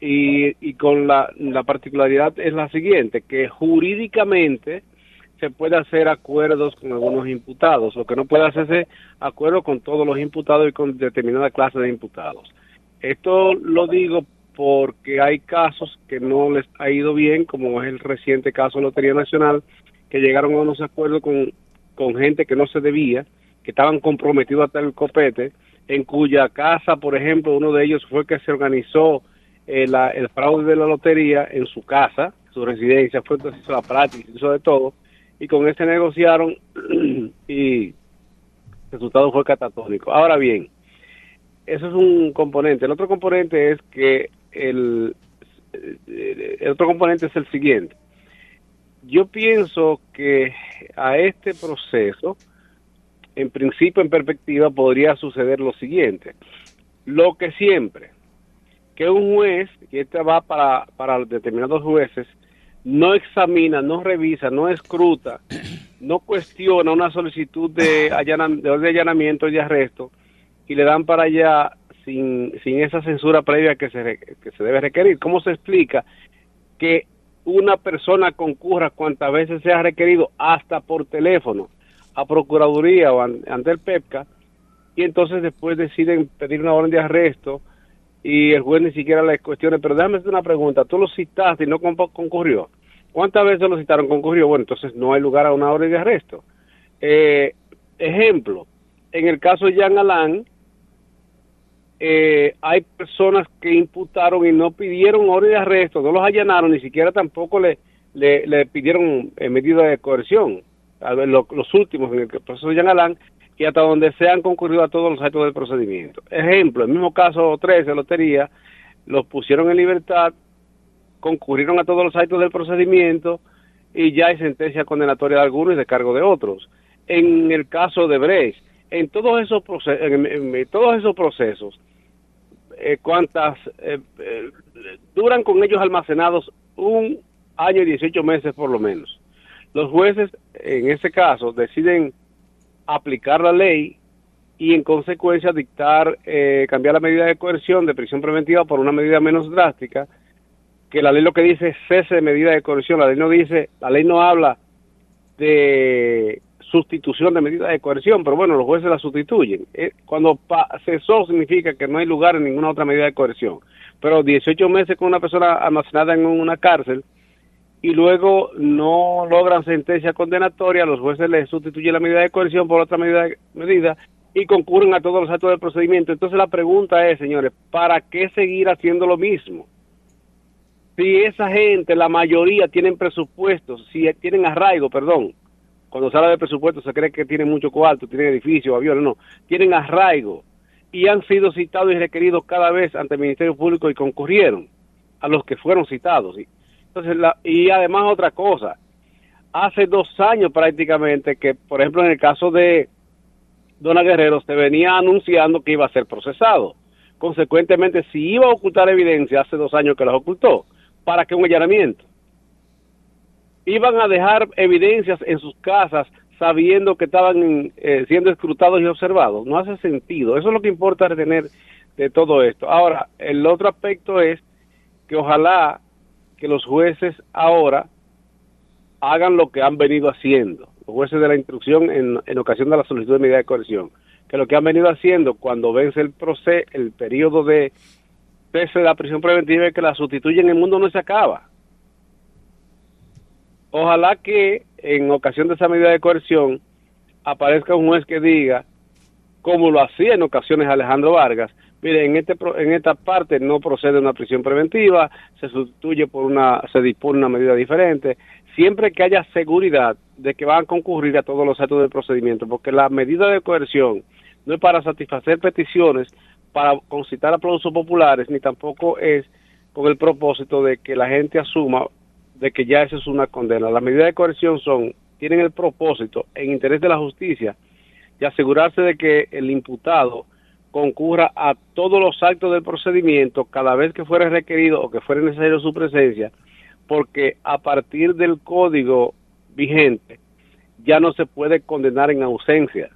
y, y con la, la particularidad es la siguiente que jurídicamente se puede hacer acuerdos con algunos imputados, lo que no puede hacerse acuerdo con todos los imputados y con determinada clase de imputados. Esto lo digo porque hay casos que no les ha ido bien, como es el reciente caso de Lotería Nacional, que llegaron a unos acuerdos con, con gente que no se debía, que estaban comprometidos hasta el copete, en cuya casa, por ejemplo, uno de ellos fue que se organizó eh, el fraude de la lotería en su casa, su residencia, fue entonces hizo la práctica, hizo de todo, y con ese negociaron [CLEARS THROAT] y el resultado fue catatónico. Ahora bien, eso es un componente. El otro componente es que el, otro componente es el siguiente. Yo pienso que a este proceso, en principio, en perspectiva, podría suceder lo siguiente. Lo que siempre, que un juez, y este va para, para determinados jueces, no examina, no revisa, no escruta, no cuestiona una solicitud de, de allanamiento y de arresto y le dan para allá sin, sin esa censura previa que se, que se debe requerir. ¿Cómo se explica que una persona concurra cuantas veces sea requerido, hasta por teléfono, a Procuraduría o ante el PEPCA, y entonces después deciden pedir una orden de arresto y el juez ni siquiera le cuestione, pero déjame una pregunta, tú lo citaste y no concurrió. ¿Cuántas veces lo citaron? Concurrió. Bueno, entonces no hay lugar a una orden de arresto. Eh, ejemplo, en el caso de Jean Alain, eh, hay personas que imputaron y no pidieron orden de arresto, no los allanaron, ni siquiera tampoco le, le, pidieron eh, medida de coerción. A los últimos en el proceso de Jean Alain, y hasta donde se han concurrido a todos los actos del procedimiento. Ejemplo, el mismo caso 13, Lotería, los pusieron en libertad concurrieron a todos los actos del procedimiento y ya hay sentencia condenatoria de algunos y de cargo de otros. En el caso de Brecht, en todos esos procesos, en, todos esos procesos, eh, cuántas eh, eh, duran con ellos almacenados un año y 18 meses por lo menos. Los jueces, en ese caso, deciden aplicar la ley y en consecuencia dictar, cambiar la medida de coerción de prisión preventiva por una medida menos drástica que la ley lo que dice es cese de medida de coerción, la ley no dice, la ley no habla de sustitución de medida de coerción, pero bueno, los jueces la sustituyen. Eh, cuando cesó significa que no hay lugar en ninguna otra medida de coerción. Pero 18 meses con una persona almacenada en una cárcel y luego no logran sentencia condenatoria, los jueces le sustituyen la medida de coerción por otra medida, medida y concurren a todos los actos del procedimiento. Entonces la pregunta es, señores, ¿para qué seguir haciendo lo mismo? si esa gente, la mayoría tienen presupuestos, si tienen arraigo, perdón, cuando se habla de presupuesto se cree que tienen mucho cuarto, tienen edificios, aviones, no, tienen arraigo y han sido citados y requeridos cada vez ante el Ministerio Público y concurrieron a los que fueron citados. Entonces, y además otra cosa, hace dos años prácticamente que, por ejemplo, en el caso de Dona Guerrero se venía anunciando que iba a ser procesado. Consecuentemente, si iba a ocultar evidencia, hace dos años que las ocultó para que un allanamiento. Iban a dejar evidencias en sus casas sabiendo que estaban eh, siendo escrutados y observados. No hace sentido. Eso es lo que importa retener de todo esto. Ahora, el otro aspecto es que ojalá que los jueces ahora hagan lo que han venido haciendo, los jueces de la instrucción en, en ocasión de la solicitud de medida de coerción, que lo que han venido haciendo cuando vence el proceso, el periodo de de la prisión preventiva y que la sustituyen, el mundo no se acaba. Ojalá que en ocasión de esa medida de coerción aparezca un juez que diga, como lo hacía en ocasiones Alejandro Vargas, mire, en, este, en esta parte no procede una prisión preventiva, se sustituye por una, se dispone una medida diferente, siempre que haya seguridad de que van a concurrir a todos los actos del procedimiento, porque la medida de coerción no es para satisfacer peticiones para concitar aplausos populares, ni tampoco es con el propósito de que la gente asuma de que ya eso es una condena. Las medidas de coerción son, tienen el propósito, en interés de la justicia, de asegurarse de que el imputado concurra a todos los actos del procedimiento cada vez que fuera requerido o que fuera necesario su presencia, porque a partir del código vigente, ya no se puede condenar en ausencia.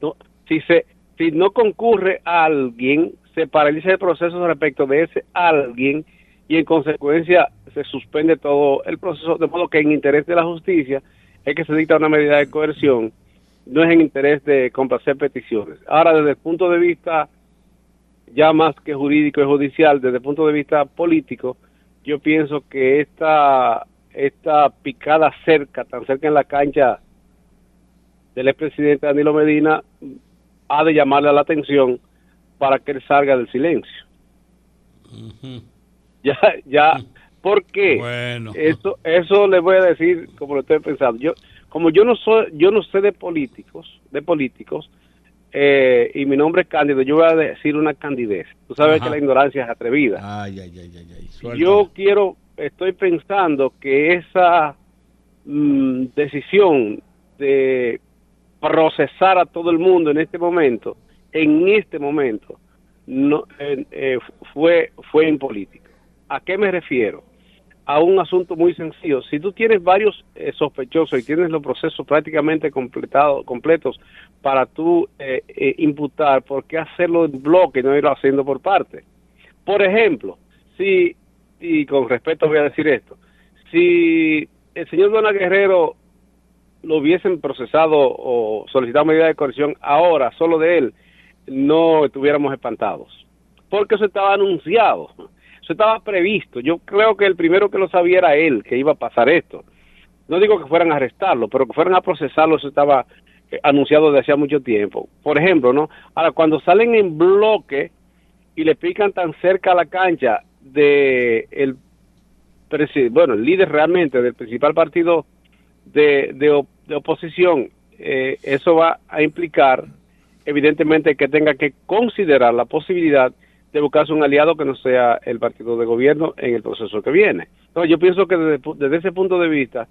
¿no? Si, se, si no concurre a alguien, se paraliza el proceso respecto de ese alguien y en consecuencia se suspende todo el proceso, de modo que en interés de la justicia es que se dicta una medida de coerción, no es en interés de complacer peticiones. Ahora, desde el punto de vista ya más que jurídico y judicial, desde el punto de vista político, yo pienso que esta, esta picada cerca, tan cerca en la cancha del expresidente Danilo Medina, ha de llamarle la atención para que él salga del silencio. [LAUGHS] Ya, ya, ¿por qué? Bueno. Eso, eso le voy a decir como lo estoy pensando. Yo, como yo no soy, yo no sé de políticos, de políticos, eh, y mi nombre es Cándido, yo voy a decir una candidez. Tú sabes Ajá. que la ignorancia es atrevida. Ay, ay, ay. Yo quiero, estoy pensando que esa mm, decisión de procesar a todo el mundo en este momento, en este momento, no eh, eh, fue fue impolítico. ¿A qué me refiero? A un asunto muy sencillo. Si tú tienes varios eh, sospechosos y tienes los procesos prácticamente completados, completos para tú eh, eh, imputar, ¿por qué hacerlo en bloque y no irlo haciendo por parte? Por ejemplo, si, y con respeto voy a decir esto, si el señor Dona Guerrero lo hubiesen procesado o solicitado medida de coerción ahora, solo de él, no estuviéramos espantados. Porque eso estaba anunciado, eso estaba previsto. Yo creo que el primero que lo sabía era él, que iba a pasar esto. No digo que fueran a arrestarlo, pero que fueran a procesarlo, eso estaba eh, anunciado desde hacía mucho tiempo. Por ejemplo, ¿no? Ahora, cuando salen en bloque y le pican tan cerca a la cancha de el bueno, el líder realmente del principal partido de, de oposición, eh, eso va a implicar evidentemente que tenga que considerar la posibilidad de buscarse un aliado que no sea el partido de gobierno en el proceso que viene. Entonces yo pienso que desde, ese punto de vista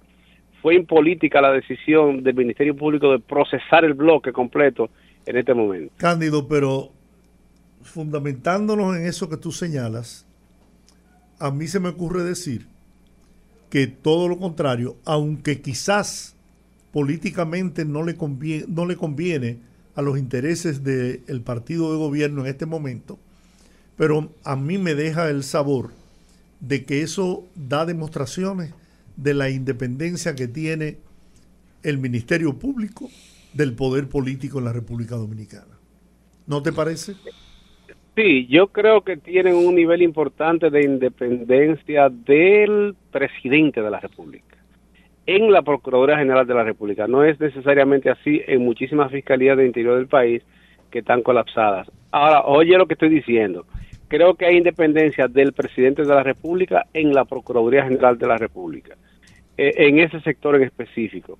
fue impolítica la decisión del Ministerio Público de procesar el bloque completo en este momento. Cándido, pero fundamentándonos en eso que tú señalas, a mí se me ocurre decir que todo lo contrario, aunque quizás políticamente no le conviene, no le conviene a los intereses del partido de gobierno en este momento, pero a mí me deja el sabor de que eso da demostraciones de la independencia que tiene el Ministerio Público del poder político en la República Dominicana. ¿No te parece? Sí, yo creo que tienen un nivel importante de independencia del presidente de la República en la Procuraduría General de la República. No es necesariamente así en muchísimas fiscalías de interior del país que están colapsadas. Ahora, oye lo que estoy diciendo. Creo que hay independencia del presidente de la República en la Procuraduría General de la República, eh, en ese sector en específico.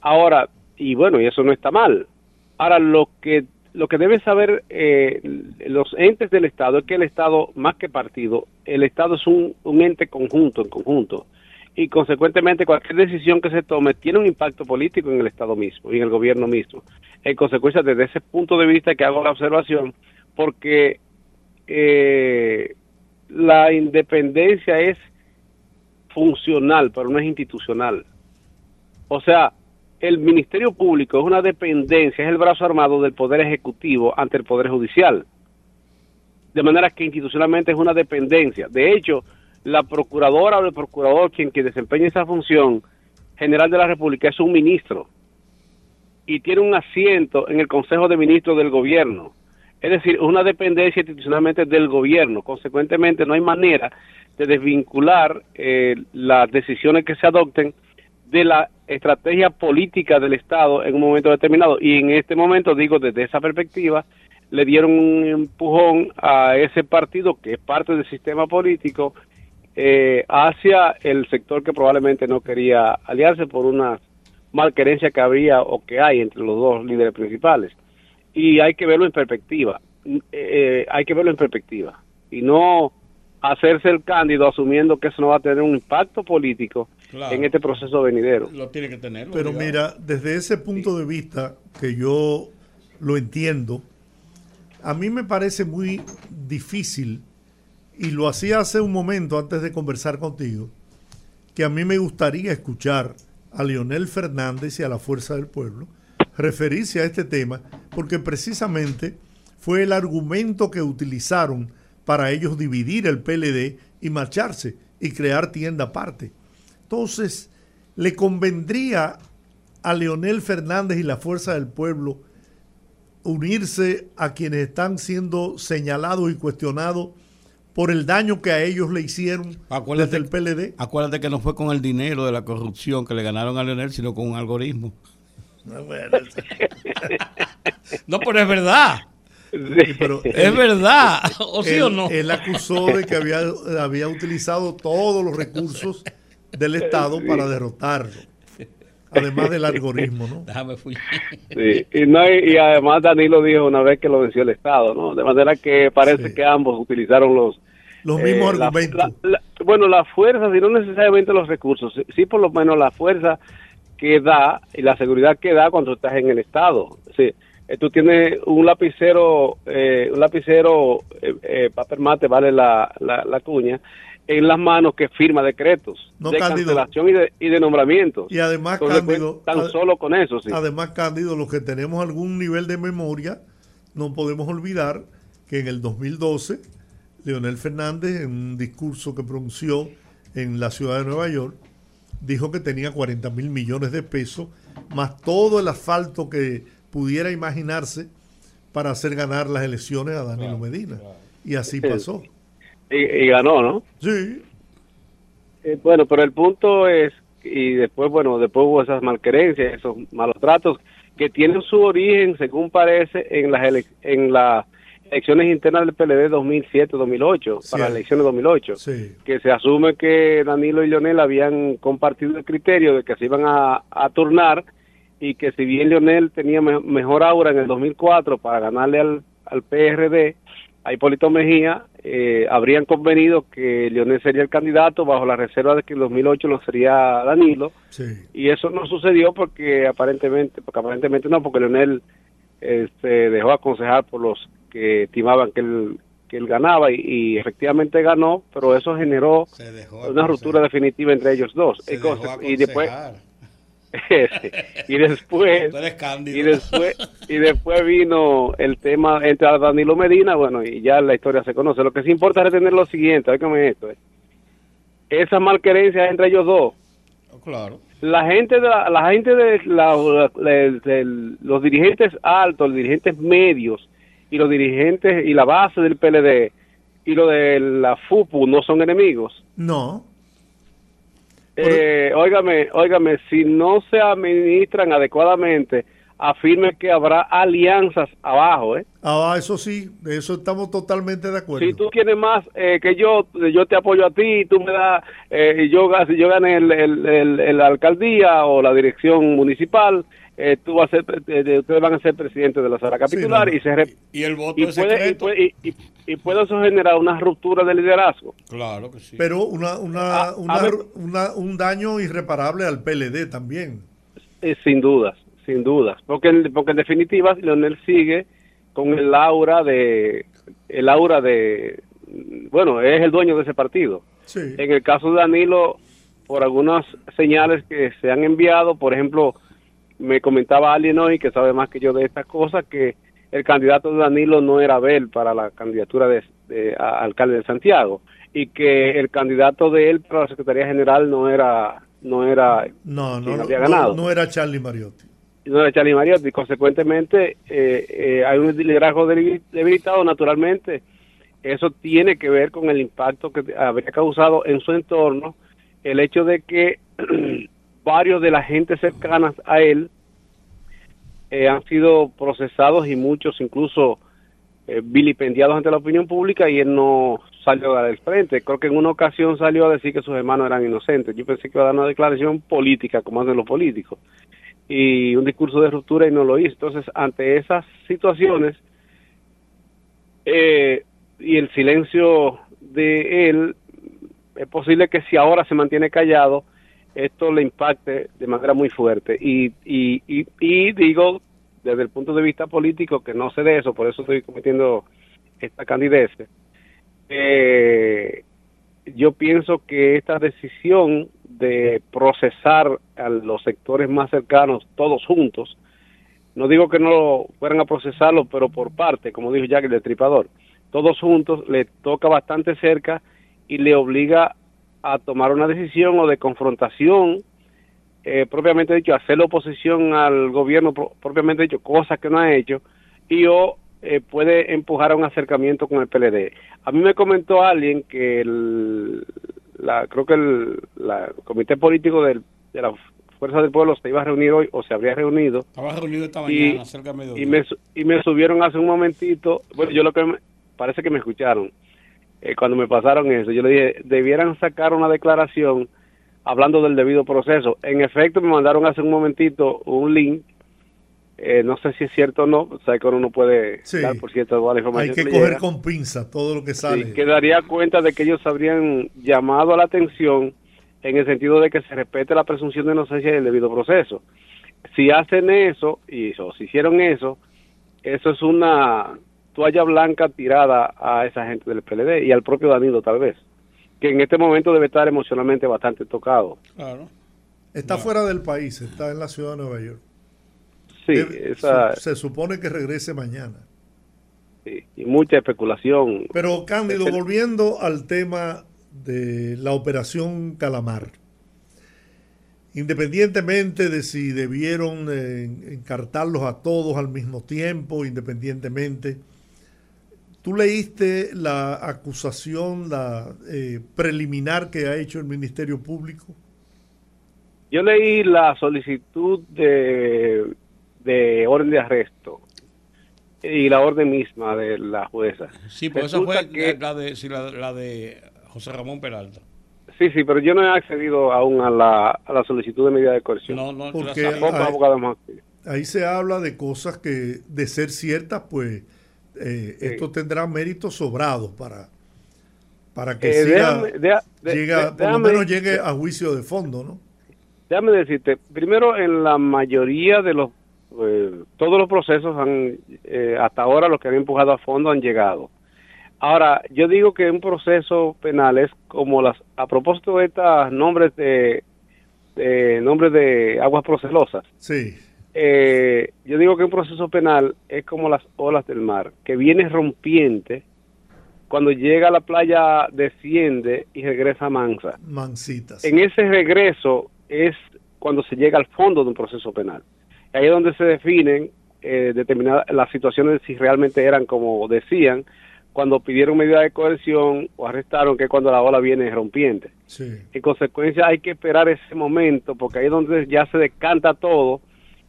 Ahora, y bueno, y eso no está mal. Ahora, lo que lo que deben saber eh, los entes del Estado es que el Estado, más que partido, el Estado es un, un ente conjunto, en conjunto. Y consecuentemente cualquier decisión que se tome tiene un impacto político en el Estado mismo y en el gobierno mismo. En consecuencia, desde ese punto de vista que hago la observación, porque eh, la independencia es funcional, pero no es institucional. O sea, el Ministerio Público es una dependencia, es el brazo armado del Poder Ejecutivo ante el Poder Judicial. De manera que institucionalmente es una dependencia. De hecho, la procuradora o el procurador quien que desempeña esa función general de la República es un ministro y tiene un asiento en el Consejo de Ministros del Gobierno. Es decir, una dependencia institucionalmente del gobierno. Consecuentemente, no hay manera de desvincular eh, las decisiones que se adopten de la estrategia política del Estado en un momento determinado. Y en este momento, digo, desde esa perspectiva, le dieron un empujón a ese partido que es parte del sistema político eh, hacia el sector que probablemente no quería aliarse por una malquerencia que había o que hay entre los dos líderes principales. Y hay que verlo en perspectiva. Eh, hay que verlo en perspectiva. Y no hacerse el cándido asumiendo que eso no va a tener un impacto político Claro. en este proceso venidero. Lo tiene que tener. Pero obligado. mira, desde ese punto de vista que yo lo entiendo, a mí me parece muy difícil, y lo hacía hace un momento antes de conversar contigo, que a mí me gustaría escuchar a Leonel Fernández y a la Fuerza del Pueblo referirse a este tema porque precisamente fue el argumento que utilizaron para ellos dividir el PLD y marcharse y crear tienda aparte. Entonces, le convendría a Leonel Fernández y la Fuerza del Pueblo unirse a quienes están siendo señalados y cuestionados por el daño que a ellos le hicieron desde el PLD. Acuérdate que no fue con el dinero de la corrupción que le ganaron a Leonel, sino con un algoritmo. [LAUGHS] No, pero es verdad. es verdad, o sí él, o no. Él acusó de que había, había utilizado todos los recursos del Estado para derrotarlo. Además del algoritmo, ¿no? Déjame fui. Sí, y, no, y, además Danilo dijo una vez que lo venció el Estado, ¿no? De manera que parece sí. que ambos utilizaron los... Los mismos eh, argumentos. La, la, bueno, la fuerza, y no necesariamente los recursos, sí por lo menos la fuerza que da y la seguridad que da cuando estás en el Estado. Sí, eh, tú tienes un lapicero, eh, un lapicero, eh, papel mate, vale la, la, la cuña, en las manos que firma decretos no, de Cándido. cancelación y de, y de nombramientos. Y además, Entonces, Cándido, pues, tan solo con eso, sí. Además, Cándido, los que tenemos algún nivel de memoria, no podemos olvidar que en el 2012, Leonel Fernández, en un discurso que pronunció en la ciudad de Nueva York, dijo que tenía 40 mil millones de pesos, más todo el asfalto que pudiera imaginarse para hacer ganar las elecciones a Danilo claro, Medina. Claro. Y así pasó. Y, y, ganó, ¿no? Sí. Eh, bueno, pero el punto es, y después, bueno, después hubo esas malquerencias, esos malos tratos, que tienen su origen, según parece, en las, ele en las elecciones internas del PLD 2007-2008, sí. para las elecciones 2008, sí. que se asume que Danilo y Leonel habían compartido el criterio de que se iban a, a turnar y que si bien Leonel tenía me mejor aura en el 2004 para ganarle al, al PRD, a Hipólito Mejía, eh, habrían convenido que Leonel sería el candidato bajo la reserva de que en 2008 lo sería Danilo. Sí. Y eso no sucedió porque aparentemente, porque aparentemente no, porque Leonel eh, se dejó aconsejar por los que estimaban que él, que él ganaba y, y efectivamente ganó, pero eso generó una ruptura definitiva entre ellos dos. Se Entonces, y después [LAUGHS] y después y después y después vino el tema entre Danilo Medina bueno y ya la historia se conoce. Lo que sí importa es retener lo siguiente óigame esto eh. esa malquerencia entre ellos dos. Oh, claro. La gente de la, la gente de, la, de, de, los dirigentes altos los dirigentes medios y los dirigentes y la base del PLD y lo de la FUPU no son enemigos no eh, óigame, óigame, si no se administran adecuadamente, afirme que habrá alianzas abajo, ¿eh? Ah, eso sí, de eso estamos totalmente de acuerdo. Si tú tienes más eh, que yo, yo te apoyo a ti, tú me das, eh, yo, si yo gane el, el, el, el, alcaldía o la dirección municipal, eh, tú vas a ser, eh, ustedes van a ser presidentes de la sala capitular sí, y se re, y el voto y es puede, secreto. Y, puede, y, y, puede eso generar una ruptura de liderazgo. Claro que sí. Pero una, una, a, una, a ver, una, un daño irreparable al PLD también. Eh, sin dudas, sin dudas, porque porque en definitiva Leonel sigue con el aura de el aura de bueno, es el dueño de ese partido. Sí. En el caso de Danilo por algunas señales que se han enviado, por ejemplo, me comentaba alguien hoy que sabe más que yo de estas cosas que el candidato de Danilo no era Abel para la candidatura de, de a, alcalde de Santiago y que el candidato de él para la Secretaría General no era no era no no había ganado. No, no, era Charlie Mariotti no era Charlie Mariotti y consecuentemente eh, eh, hay un liderazgo debilitado naturalmente eso tiene que ver con el impacto que habría causado en su entorno el hecho de que [CLEARS THROAT] varios de la gente cercanas a él eh, han sido procesados y muchos incluso eh, vilipendiados ante la opinión pública y él no salió a dar frente. Creo que en una ocasión salió a decir que sus hermanos eran inocentes. Yo pensé que iba a dar una declaración política, como hacen los políticos, y un discurso de ruptura y no lo hizo. Entonces, ante esas situaciones eh, y el silencio de él, es posible que si ahora se mantiene callado, esto le impacte de manera muy fuerte. Y, y, y, y, digo, desde el punto de vista político, que no sé de eso, por eso estoy cometiendo esta candidatura. Eh, yo pienso que esta decisión de procesar a los sectores más cercanos todos juntos. No digo que no fueran a procesarlo, pero por parte, como dijo Jack el destripador, todos juntos le toca bastante cerca y le obliga a tomar una decisión o de confrontación, eh, propiamente dicho, hacer la oposición al gobierno, propiamente dicho, cosas que no ha hecho, y o eh, puede empujar a un acercamiento con el PLD. A mí me comentó alguien que el, la, creo que el comité político del, de la Fuerza del Pueblo se iba a reunir hoy o se habría reunido. Estaba reunido esta mañana, cerca de y me, y me subieron hace un momentito, bueno, yo lo que parece que me escucharon eh, cuando me pasaron eso, yo le dije, debieran sacar una declaración hablando del debido proceso. En efecto, me mandaron hace un momentito un link eh, no sé si es cierto o no, o sea que uno no puede dar por cierto toda la información. Hay que, coger con pinza todo lo que sale. Sí, que daría cuenta de que ellos habrían llamado a la atención en el sentido de que se respete la presunción de inocencia y el debido proceso. Si hacen eso, y o si hicieron eso, eso es una toalla blanca tirada a esa gente del PLD y al propio Danilo tal vez, que en este momento debe estar emocionalmente bastante tocado. Claro. Está fuera del país, está en la ciudad de Nueva York. Sí, se, supone que regrese mañana. Sí, y mucha especulación. Pero Cándido, volviendo al tema de la operación Calamar, independientemente de si debieron eh, encartarlos a todos al mismo tiempo, independientemente, ¿tú leíste la acusación, la eh, preliminar que ha hecho el Ministerio Público? Yo leí la solicitud de de orden de arresto y la orden misma de la jueza. Sí, pues esa fue la, de, la, de José Ramón Peralta. Sí, sí, pero yo no he accedido aún a la, a la solicitud de medida de coerción. No, no, porque ahí, ahí se habla de cosas que, de ser ciertas, pues eh, esto tendrá méritos sobrados para, para que eh, siga, por lo menos llegue a juicio de fondo, ¿no? Déjame decirte, primero en la mayoría de los eh, todos los procesos han, eh, hasta ahora los que han empujado a fondo han llegado. Ahora, yo digo que un proceso penal es como las, a propósito de estos nombres de, nombres de aguas procelosas. Sí. Eh, yo digo que un proceso penal es como las olas del mar, que viene rompiente, cuando llega a la playa desciende y regresa mansa. Mancitas. En ese regreso es cuando se llega al fondo de un proceso penal. Ahí es donde se definen eh, determinadas las situaciones si realmente eran como decían cuando pidieron medida de coerción o arrestaron, que es cuando la ola viene rompiente. En consecuencia hay que esperar ese momento, porque ahí es donde ya se descanta todo,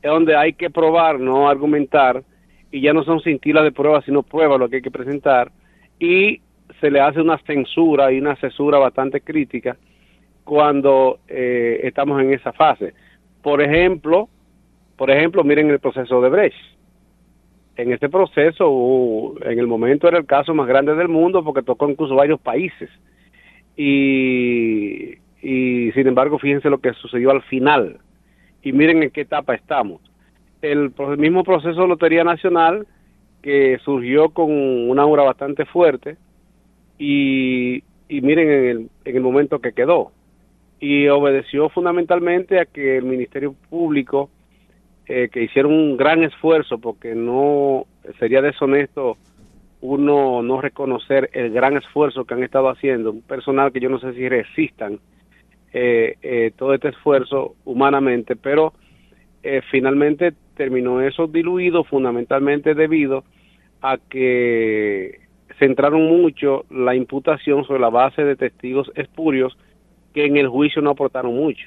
es donde hay que probar, no argumentar, y ya no son cintilas de prueba, sino pruebas lo que hay que presentar, y se le hace una censura y una cesura bastante crítica cuando eh, estamos en esa fase. Por ejemplo, por ejemplo, miren el proceso de Brecht. En este proceso, en el momento era el caso más grande del mundo porque tocó incluso varios países. Y, y sin embargo, fíjense lo que sucedió al final. Y miren en qué etapa estamos. El, mismo proceso de Lotería Nacional, que surgió con una aura bastante fuerte, y, y miren en el, en el momento que quedó. Y obedeció fundamentalmente a que el Ministerio Público eh, que hicieron un gran esfuerzo porque no sería deshonesto uno no reconocer el gran esfuerzo que han estado haciendo, un personal que yo no sé si resistan eh, eh, todo este esfuerzo humanamente, pero finalmente terminó eso diluido fundamentalmente debido a que centraron mucho la imputación sobre la base de testigos espurios que en el juicio no aportaron mucho.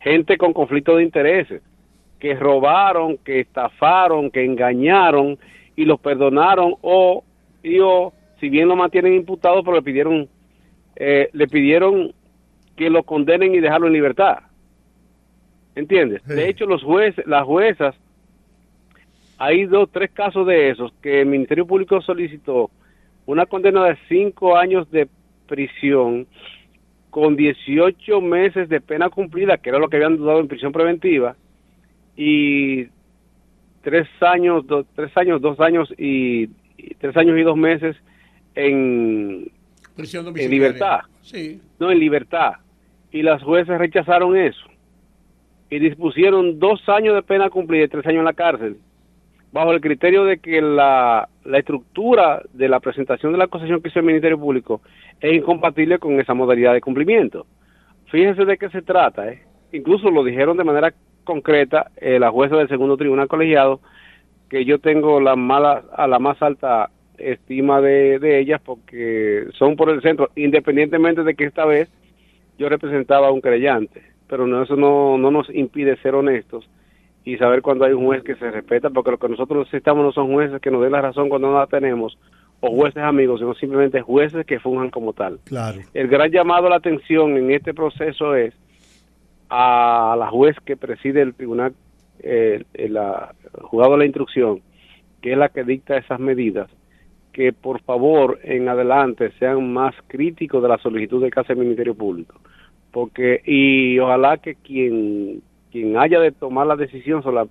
Gente con conflicto de intereses, que robaron, que estafaron, que engañaron y los perdonaron o, si bien lo mantienen imputado, pero le pidieron, eh, le pidieron que lo condenen y dejarlo en libertad. ¿Entiendes? De hecho, los jueces, las juezas, hay dos, tres casos de esos que el Ministerio Público solicitó una condena de cinco años de prisión con 18 meses de pena cumplida, que era lo que habían dado en prisión preventiva, y tres años, tres años, dos años y, tres años y dos meses en, en libertad. Sí. No, en libertad. Y las jueces rechazaron eso y dispusieron dos años de pena cumplida y tres años en la cárcel, bajo el criterio de que la, la estructura de la presentación de la acusación que hizo el Ministerio Público es incompatible con esa modalidad de cumplimiento. Fíjense de qué se trata, ¿eh? incluso lo dijeron de manera concreta eh, la jueza del segundo tribunal colegiado, que yo tengo la mala, a la más alta estima de, de ellas porque son por el centro, independientemente de que esta vez yo representaba a un creyente pero no, eso no, no nos impide ser honestos y saber cuando hay un juez que se respeta, porque lo que nosotros necesitamos no son jueces que nos den la razón cuando no la tenemos, o jueces amigos, sino simplemente jueces que funjan como tal. Claro. El gran llamado a la atención en este proceso es a la juez que preside el tribunal, eh, el, juzgado de la instrucción, que es la que dicta esas medidas, que por favor en adelante sean más críticos de la solicitud de casa del Ministerio Público porque y ojalá que quien quien haya de tomar la decisión sobre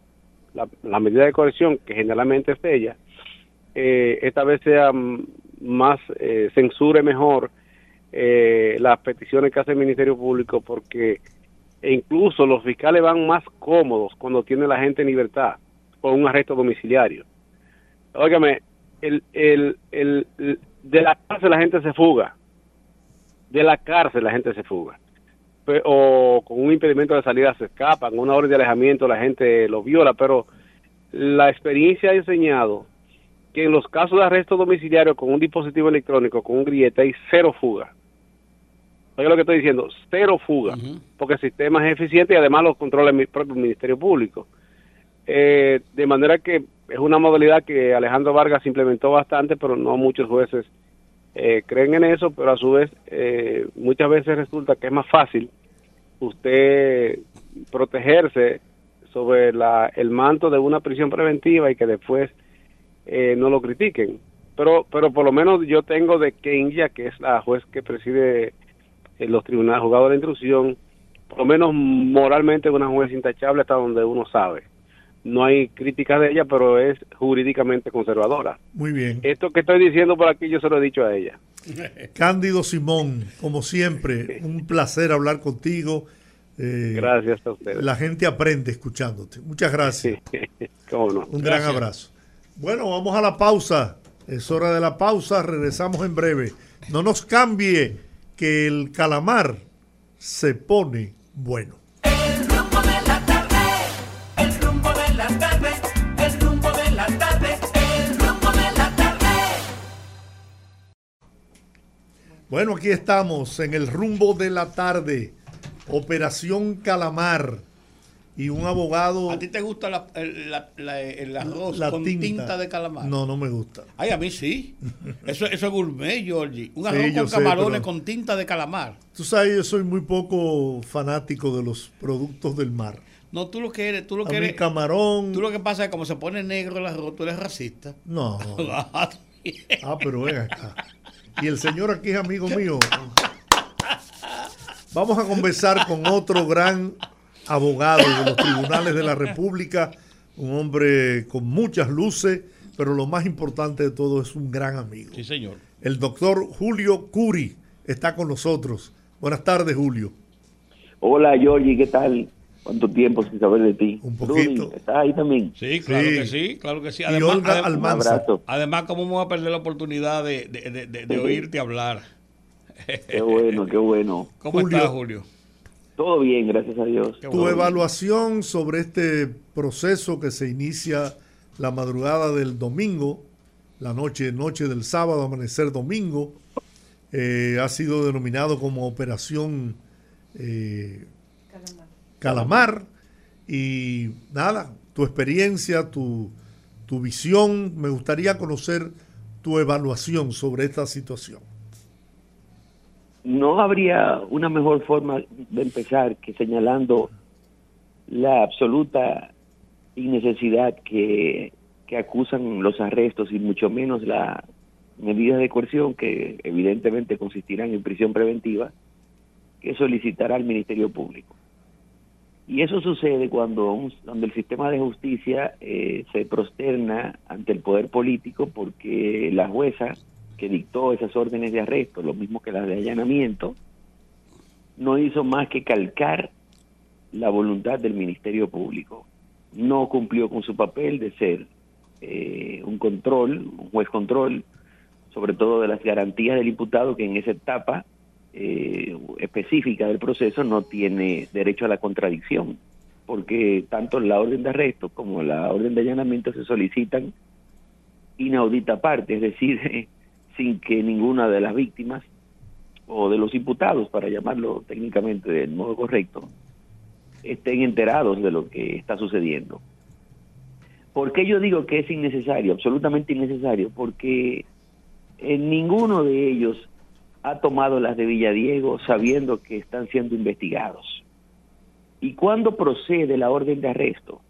la, la, medida de corrección que generalmente es ella eh, esta vez sea más eh, censure mejor eh, las peticiones que hace el Ministerio Público porque incluso los fiscales van más cómodos cuando tiene la gente en libertad con un arresto domiciliario. Óigame, el, el, el, de la cárcel la gente se fuga. De la cárcel la gente se fuga o con un impedimento de salida se escapan, una orden de alejamiento la gente lo viola, pero la experiencia ha enseñado que en los casos de arresto domiciliario con un dispositivo electrónico, con un grillete, hay cero fuga. Oiga lo que estoy diciendo, cero fuga, porque el sistema es eficiente y además los controla el propio Ministerio Público. Eh, de manera que es una modalidad que Alejandro Vargas implementó bastante, pero no muchos jueces eh, creen en eso, pero a su vez eh, muchas veces resulta que es más fácil usted protegerse sobre la, el manto de una prisión preventiva y que después eh, no lo critiquen. Pero, pero por lo menos yo tengo de Kenya, que es la juez que preside los tribunales juzgados de intrusión, por lo menos moralmente una juez intachable hasta donde uno sabe no hay críticas de ella, pero es jurídicamente conservadora. Muy bien. Esto que estoy diciendo por aquí yo se lo he dicho a ella. [LAUGHS] Cándido Simón, como siempre, un placer hablar contigo. Eh, gracias a ustedes. La gente aprende escuchándote. Muchas gracias. [LAUGHS] ¿Cómo no? Un gran abrazo. Bueno, vamos a la pausa. Es hora de la pausa. Regresamos en breve. No nos cambie que el calamar se pone bueno. Bueno, aquí estamos en el rumbo de la tarde. Operación Calamar. Y un abogado. ¿A ti te gusta la, el arroz con tinta. de calamar? No, no me gusta. Ay, a mí sí. Eso, eso es gourmet, Georgie. Un arroz con camarones con tinta de calamar. Tú sabes, yo soy muy poco fanático de los productos del mar. No, tú lo que eres, tú lo que eres. camarón. Tú lo que pasa es que como se pone negro el arroz, tú eres racista. No. [LAUGHS] ah, pero ven acá y el señor aquí es amigo mío. Vamos a conversar con otro gran abogado de los tribunales de la República, un hombre con muchas luces, pero lo más importante de todo es un gran amigo. Sí, señor. El doctor Julio Curi está con nosotros. Buenas tardes, Julio. Hola, Giorgi, ¿qué tal? ¿Cuánto tiempo sin saber de ti? Un poquito. ¿Estás ahí también? Sí, claro que sí, claro que sí. Además, y Olga Además, ¿cómo me voy a perder la oportunidad de, de, de, oírte hablar? Qué bueno, qué bueno. [LAUGHS] ¿Cómo estás, Julio? Todo bien, gracias a Dios. tu evaluación sobre este proceso que se inicia la madrugada del domingo, la noche, noche del sábado, amanecer domingo, eh, ha sido denominado como Operación eh, Calamar. Y nada, tu experiencia, tu, tu visión, me gustaría conocer tu evaluación sobre esta situación. No habría una mejor forma de empezar que señalando la absoluta innecesidad que, que acusan los arrestos y mucho menos las medidas de coerción que evidentemente consistirán en prisión preventiva que solicitará el Ministerio Público. Y eso sucede cuando, cuando el sistema de justicia eh, se prosterna ante el poder político porque la jueza que dictó esas órdenes de arresto, lo mismo que las de allanamiento, no hizo más que calcar la voluntad del Ministerio Público. No cumplió con su papel de ser eh, un control, un juez control, sobre todo de las garantías del imputado que en esa etapa eh, específica del proceso no tiene derecho a la contradicción, porque tanto la orden de arresto como la orden de allanamiento se solicitan inaudita parte, es decir, [LAUGHS] sin que ninguna de las víctimas o de los imputados, para llamarlo técnicamente del modo correcto, estén enterados de lo que está sucediendo. ¿Por qué yo digo que es innecesario, absolutamente innecesario? Porque en ninguno de ellos ha tomado las de Villadiego sabiendo que están siendo investigados. ¿Y cuándo procede la orden de arresto?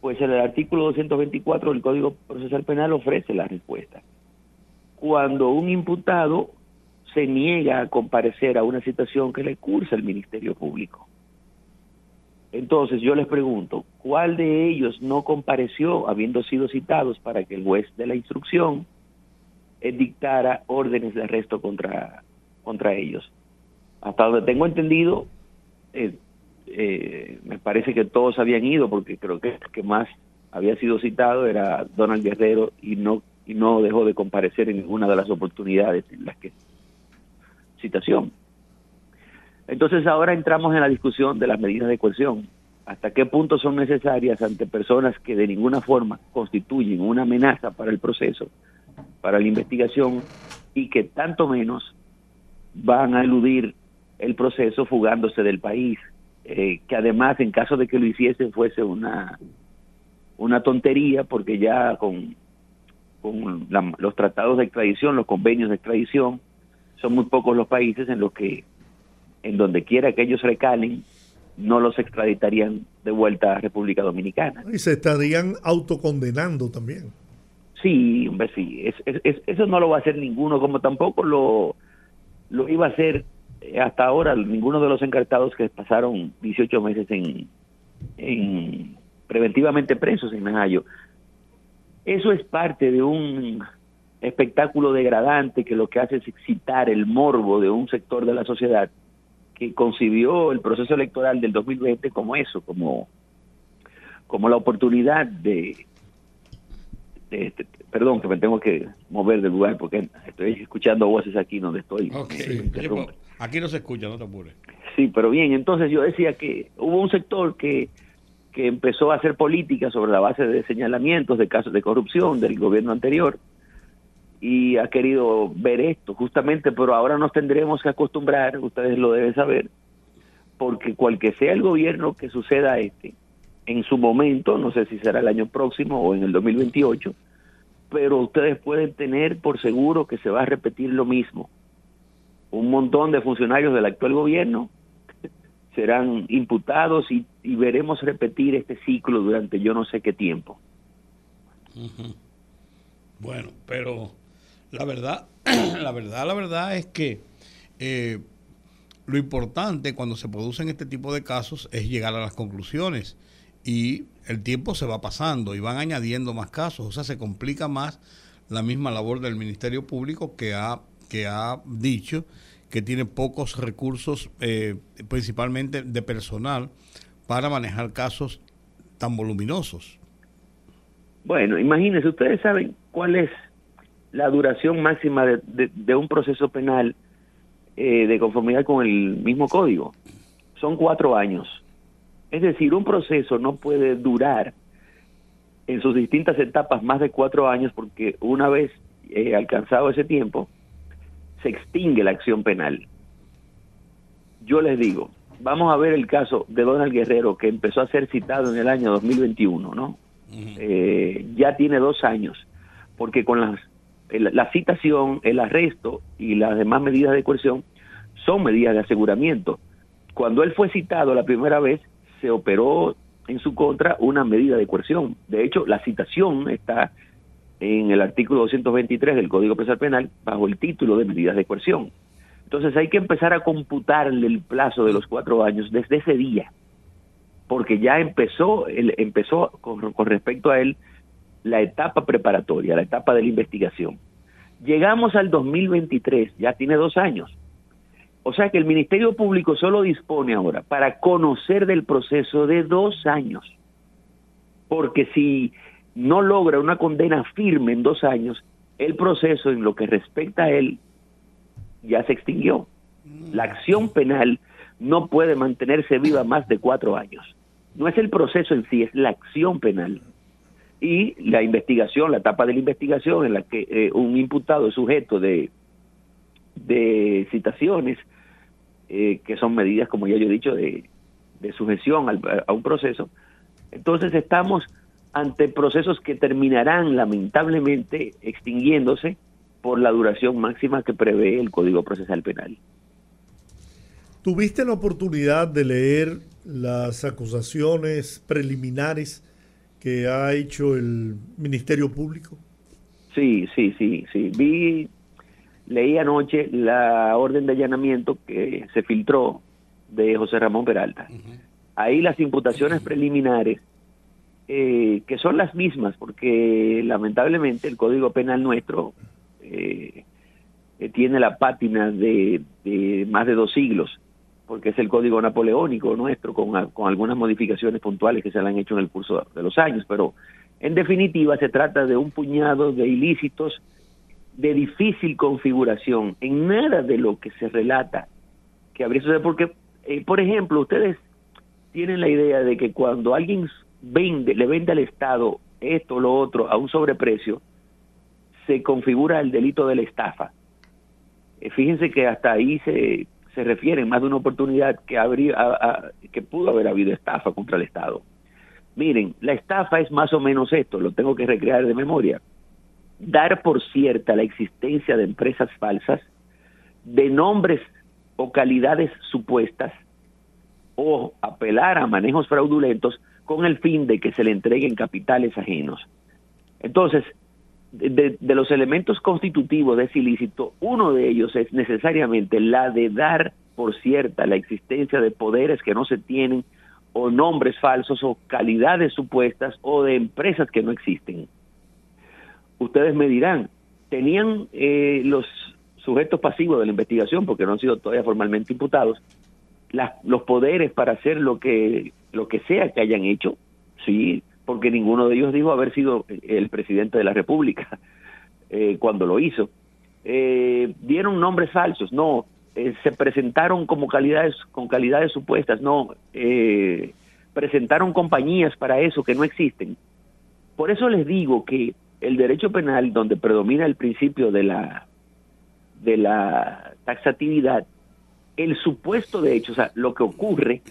Pues el artículo 224 del Código Procesal Penal ofrece la respuesta. Cuando un imputado se niega a comparecer a una citación que le cursa el Ministerio Público. Entonces yo les pregunto, ¿cuál de ellos no compareció habiendo sido citados para que el juez de la instrucción dictara órdenes de arresto contra, contra ellos? Hasta donde tengo entendido, eh, eh, me parece que todos habían ido porque creo que el que más había sido citado era Donald Guerrero y no y no dejó de comparecer en ninguna de las oportunidades en las que citación. Entonces ahora entramos en la discusión de las medidas de coerción. ¿Hasta qué punto son necesarias ante personas que de ninguna forma constituyen una amenaza para el proceso, para la investigación y que tanto menos van a eludir el proceso fugándose del país? Eh, que además en caso de que lo hiciesen fuese una, una tontería porque ya con, con los tratados de extradición, los convenios de extradición, son muy pocos los países en los que, en donde quiera que ellos recalen, no los extraditarían de vuelta a República Dominicana. Y se estarían autocondenando también. Sí, hombre, sí. eso no lo va a hacer ninguno, como tampoco lo, lo iba a hacer eh, hasta ahora ninguno de los encartados que pasaron 18 meses en, en preventivamente presos en Najayo. Eso es parte de un espectáculo degradante que lo que hace es excitar el morbo de un sector de la sociedad que concibió el proceso electoral del 2020 como eso, como, como la oportunidad de, perdón que me tengo que mover del lugar porque estoy escuchando voces aquí donde estoy. aquí no se escucha, no te apures. Sí, pero bien, entonces yo decía que hubo un sector que, que empezó a hacer política sobre la base de señalamientos de casos de corrupción del gobierno anterior y ha querido ver esto justamente, pero ahora nos tendremos que acostumbrar, ustedes lo deben saber, porque cual que sea el gobierno que suceda este, en su momento, no sé si será el año próximo o en el 2028, pero ustedes pueden tener por seguro que se va a repetir lo mismo. Un montón de funcionarios del actual gobierno [LAUGHS] serán imputados y, veremos repetir este ciclo durante yo no sé qué tiempo. Bueno, pero la verdad, [CLEARS THROAT] la verdad, la verdad es que eh, lo importante cuando se producen este tipo de casos es llegar a las conclusiones y el tiempo se va pasando y van añadiendo más casos, o sea, se complica más la misma labor del Ministerio Público que ha, que ha dicho que tiene pocos recursos, eh, principalmente de personal, para manejar casos tan voluminosos. Bueno, imagínense, ustedes saben cuál es la duración máxima de, un proceso penal eh, de conformidad con el mismo código. Son cuatro años. Es decir, un proceso no puede durar en sus distintas etapas más de cuatro años porque una vez eh, alcanzado ese tiempo, se extingue la acción penal. Yo les digo, vamos a ver el caso de Donald Guerrero que empezó a ser citado en el año 2021, ¿no? Eh, ya tiene dos años, porque con las la citación, el arresto y las demás medidas de coerción son medidas de aseguramiento. Cuando él fue citado la primera vez, se operó en su contra una medida de coerción. De hecho, la citación está en el artículo 223 del Código Penal Penal bajo el título de medidas de coerción. Entonces hay que empezar a computarle el plazo de los cuatro años desde ese día, porque ya empezó, empezó con respecto a él la etapa preparatoria, la etapa de la investigación. Llegamos al 2023, ya tiene dos años, O sea que el Ministerio Público solo dispone ahora para conocer del proceso de dos años. Porque si no logra una condena firme en dos años, el proceso en lo que respecta a él ya se extinguió. La acción penal no puede mantenerse viva más de cuatro años. No es el proceso en sí, es la acción penal. Y la investigación, la etapa de la investigación en la que eh, un imputado es sujeto de, de citaciones, eh, que son medidas, como ya yo he dicho, de, de sujeción a un proceso. Entonces estamos ante procesos que terminarán lamentablemente extinguiéndose por la duración máxima que prevé el Código Procesal Penal. ¿Tuviste la oportunidad de leer las acusaciones preliminares que ha hecho el Ministerio Público? Sí, sí, sí, sí. Vi, leí anoche la orden de allanamiento que se filtró de José Ramón Peralta. Ahí las imputaciones preliminares, eh, que son las mismas, porque lamentablemente el Código Penal nuestro eh, tiene la pátina de, de más de dos siglos porque es el código napoleónico nuestro, con, con algunas modificaciones puntuales que se le han hecho en el curso de los años, pero en definitiva se trata de un puñado de ilícitos de difícil configuración, en nada de lo que se relata que habría sucedido, porque, eh, por ejemplo, ustedes tienen la idea de que cuando alguien vende, le vende al Estado esto o lo otro a un sobreprecio, se configura el delito de la estafa. Eh, fíjense que hasta ahí se se refiere más de una oportunidad que, habría, que pudo haber habido estafa contra el Estado. Miren, la estafa es más o menos esto, lo tengo que recrear de memoria. Dar por cierta la existencia de empresas falsas, de nombres o calidades supuestas, o apelar a manejos fraudulentos con el fin de que se le entreguen capitales ajenos. Entonces, de, los elementos constitutivos de ese ilícito, uno de ellos es necesariamente la de dar por cierta la existencia de poderes que no se tienen o nombres falsos o calidades supuestas o de empresas que no existen. Ustedes me dirán, ¿tenían eh, los sujetos pasivos de la investigación, porque no han sido todavía formalmente imputados, los poderes para hacer lo que, lo que sea que hayan hecho? Sí, porque ninguno de ellos dijo haber sido el presidente de la República [LAUGHS] eh, cuando lo hizo. Eh, dieron nombres falsos, no, eh, se presentaron como calidades, con calidades supuestas, no, presentaron compañías para eso que no existen. Por eso les digo que el derecho penal, donde predomina el principio de la, de la taxatividad, el supuesto de hecho, o sea, lo que ocurre,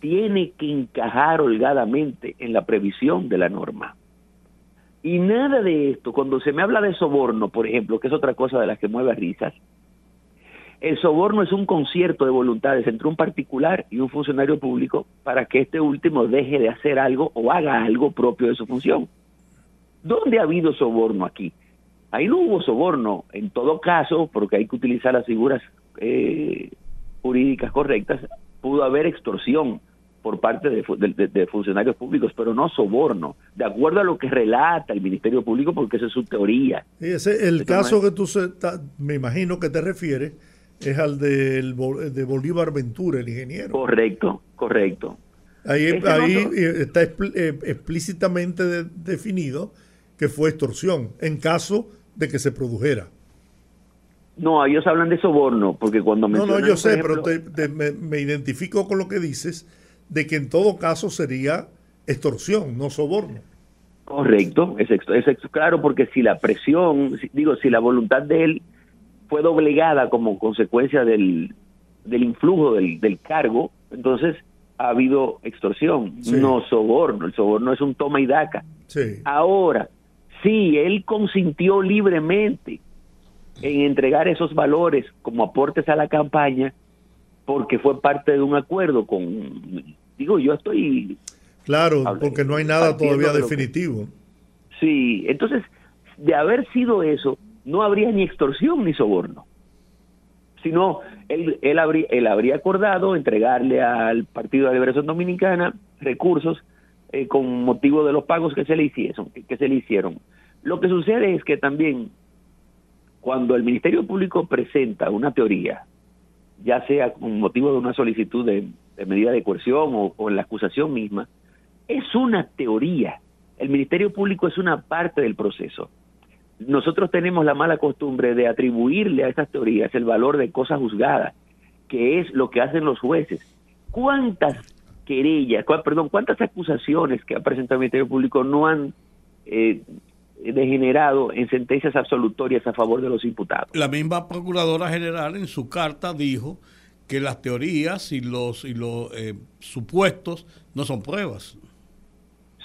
tiene que encajar holgadamente en la previsión de la norma. Y nada de esto, cuando se me habla de soborno, por ejemplo, que es otra cosa de las que mueve risas, el soborno es un concierto de voluntades entre un particular y un funcionario público para que este último deje de hacer algo o haga algo propio de su función. ¿Dónde ha habido soborno aquí? Ahí no hubo soborno, en todo caso, porque hay que utilizar las figuras eh, jurídicas correctas, pudo haber extorsión, por parte de, funcionarios públicos, pero no soborno, de acuerdo a lo que relata el Ministerio Público, porque esa es su teoría. ese, el caso que tú me imagino que te refieres es al del, de Bolívar Ventura, el ingeniero. Correcto, correcto. Ahí, ahí está eh, explícitamente definido que fue extorsión en caso de que se produjera. No, ellos hablan de soborno, porque cuando No, no, yo sé, pero me, me, identifico con lo que dices de que en todo caso sería extorsión, no soborno. Correcto, es, es, claro, porque si la presión, digo, si la voluntad de él fue doblegada como consecuencia del, del influjo del, del cargo, entonces ha habido extorsión, no soborno. El soborno es un toma y daca. Ahora, si él consintió libremente en entregar esos valores como aportes a la campaña, porque fue parte de un acuerdo con, digo, yo estoy... Claro, porque no hay nada todavía definitivo. sí, entonces, de haber sido eso, no habría ni extorsión ni soborno, sino él, él, habría, él habría acordado entregarle al Partido de la Liberación Dominicana recursos eh, con motivo de los pagos que se le hicieron, que se le hicieron. Lo que sucede es que también cuando el Ministerio Público presenta una teoría ya sea con motivo de una solicitud de, medida de coerción o, o en la acusación misma, es una teoría. El Ministerio Público es una parte del proceso. Nosotros tenemos la mala costumbre de atribuirle a esas teorías el valor de cosas juzgadas, que es lo que hacen los jueces. ¿Cuántas querellas, perdón, cuántas acusaciones que ha presentado el Ministerio Público no han eh, degenerado en sentencias absolutorias a favor de los imputados? La misma Procuradora General en su carta dijo que las teorías y los, y los eh, supuestos no son pruebas.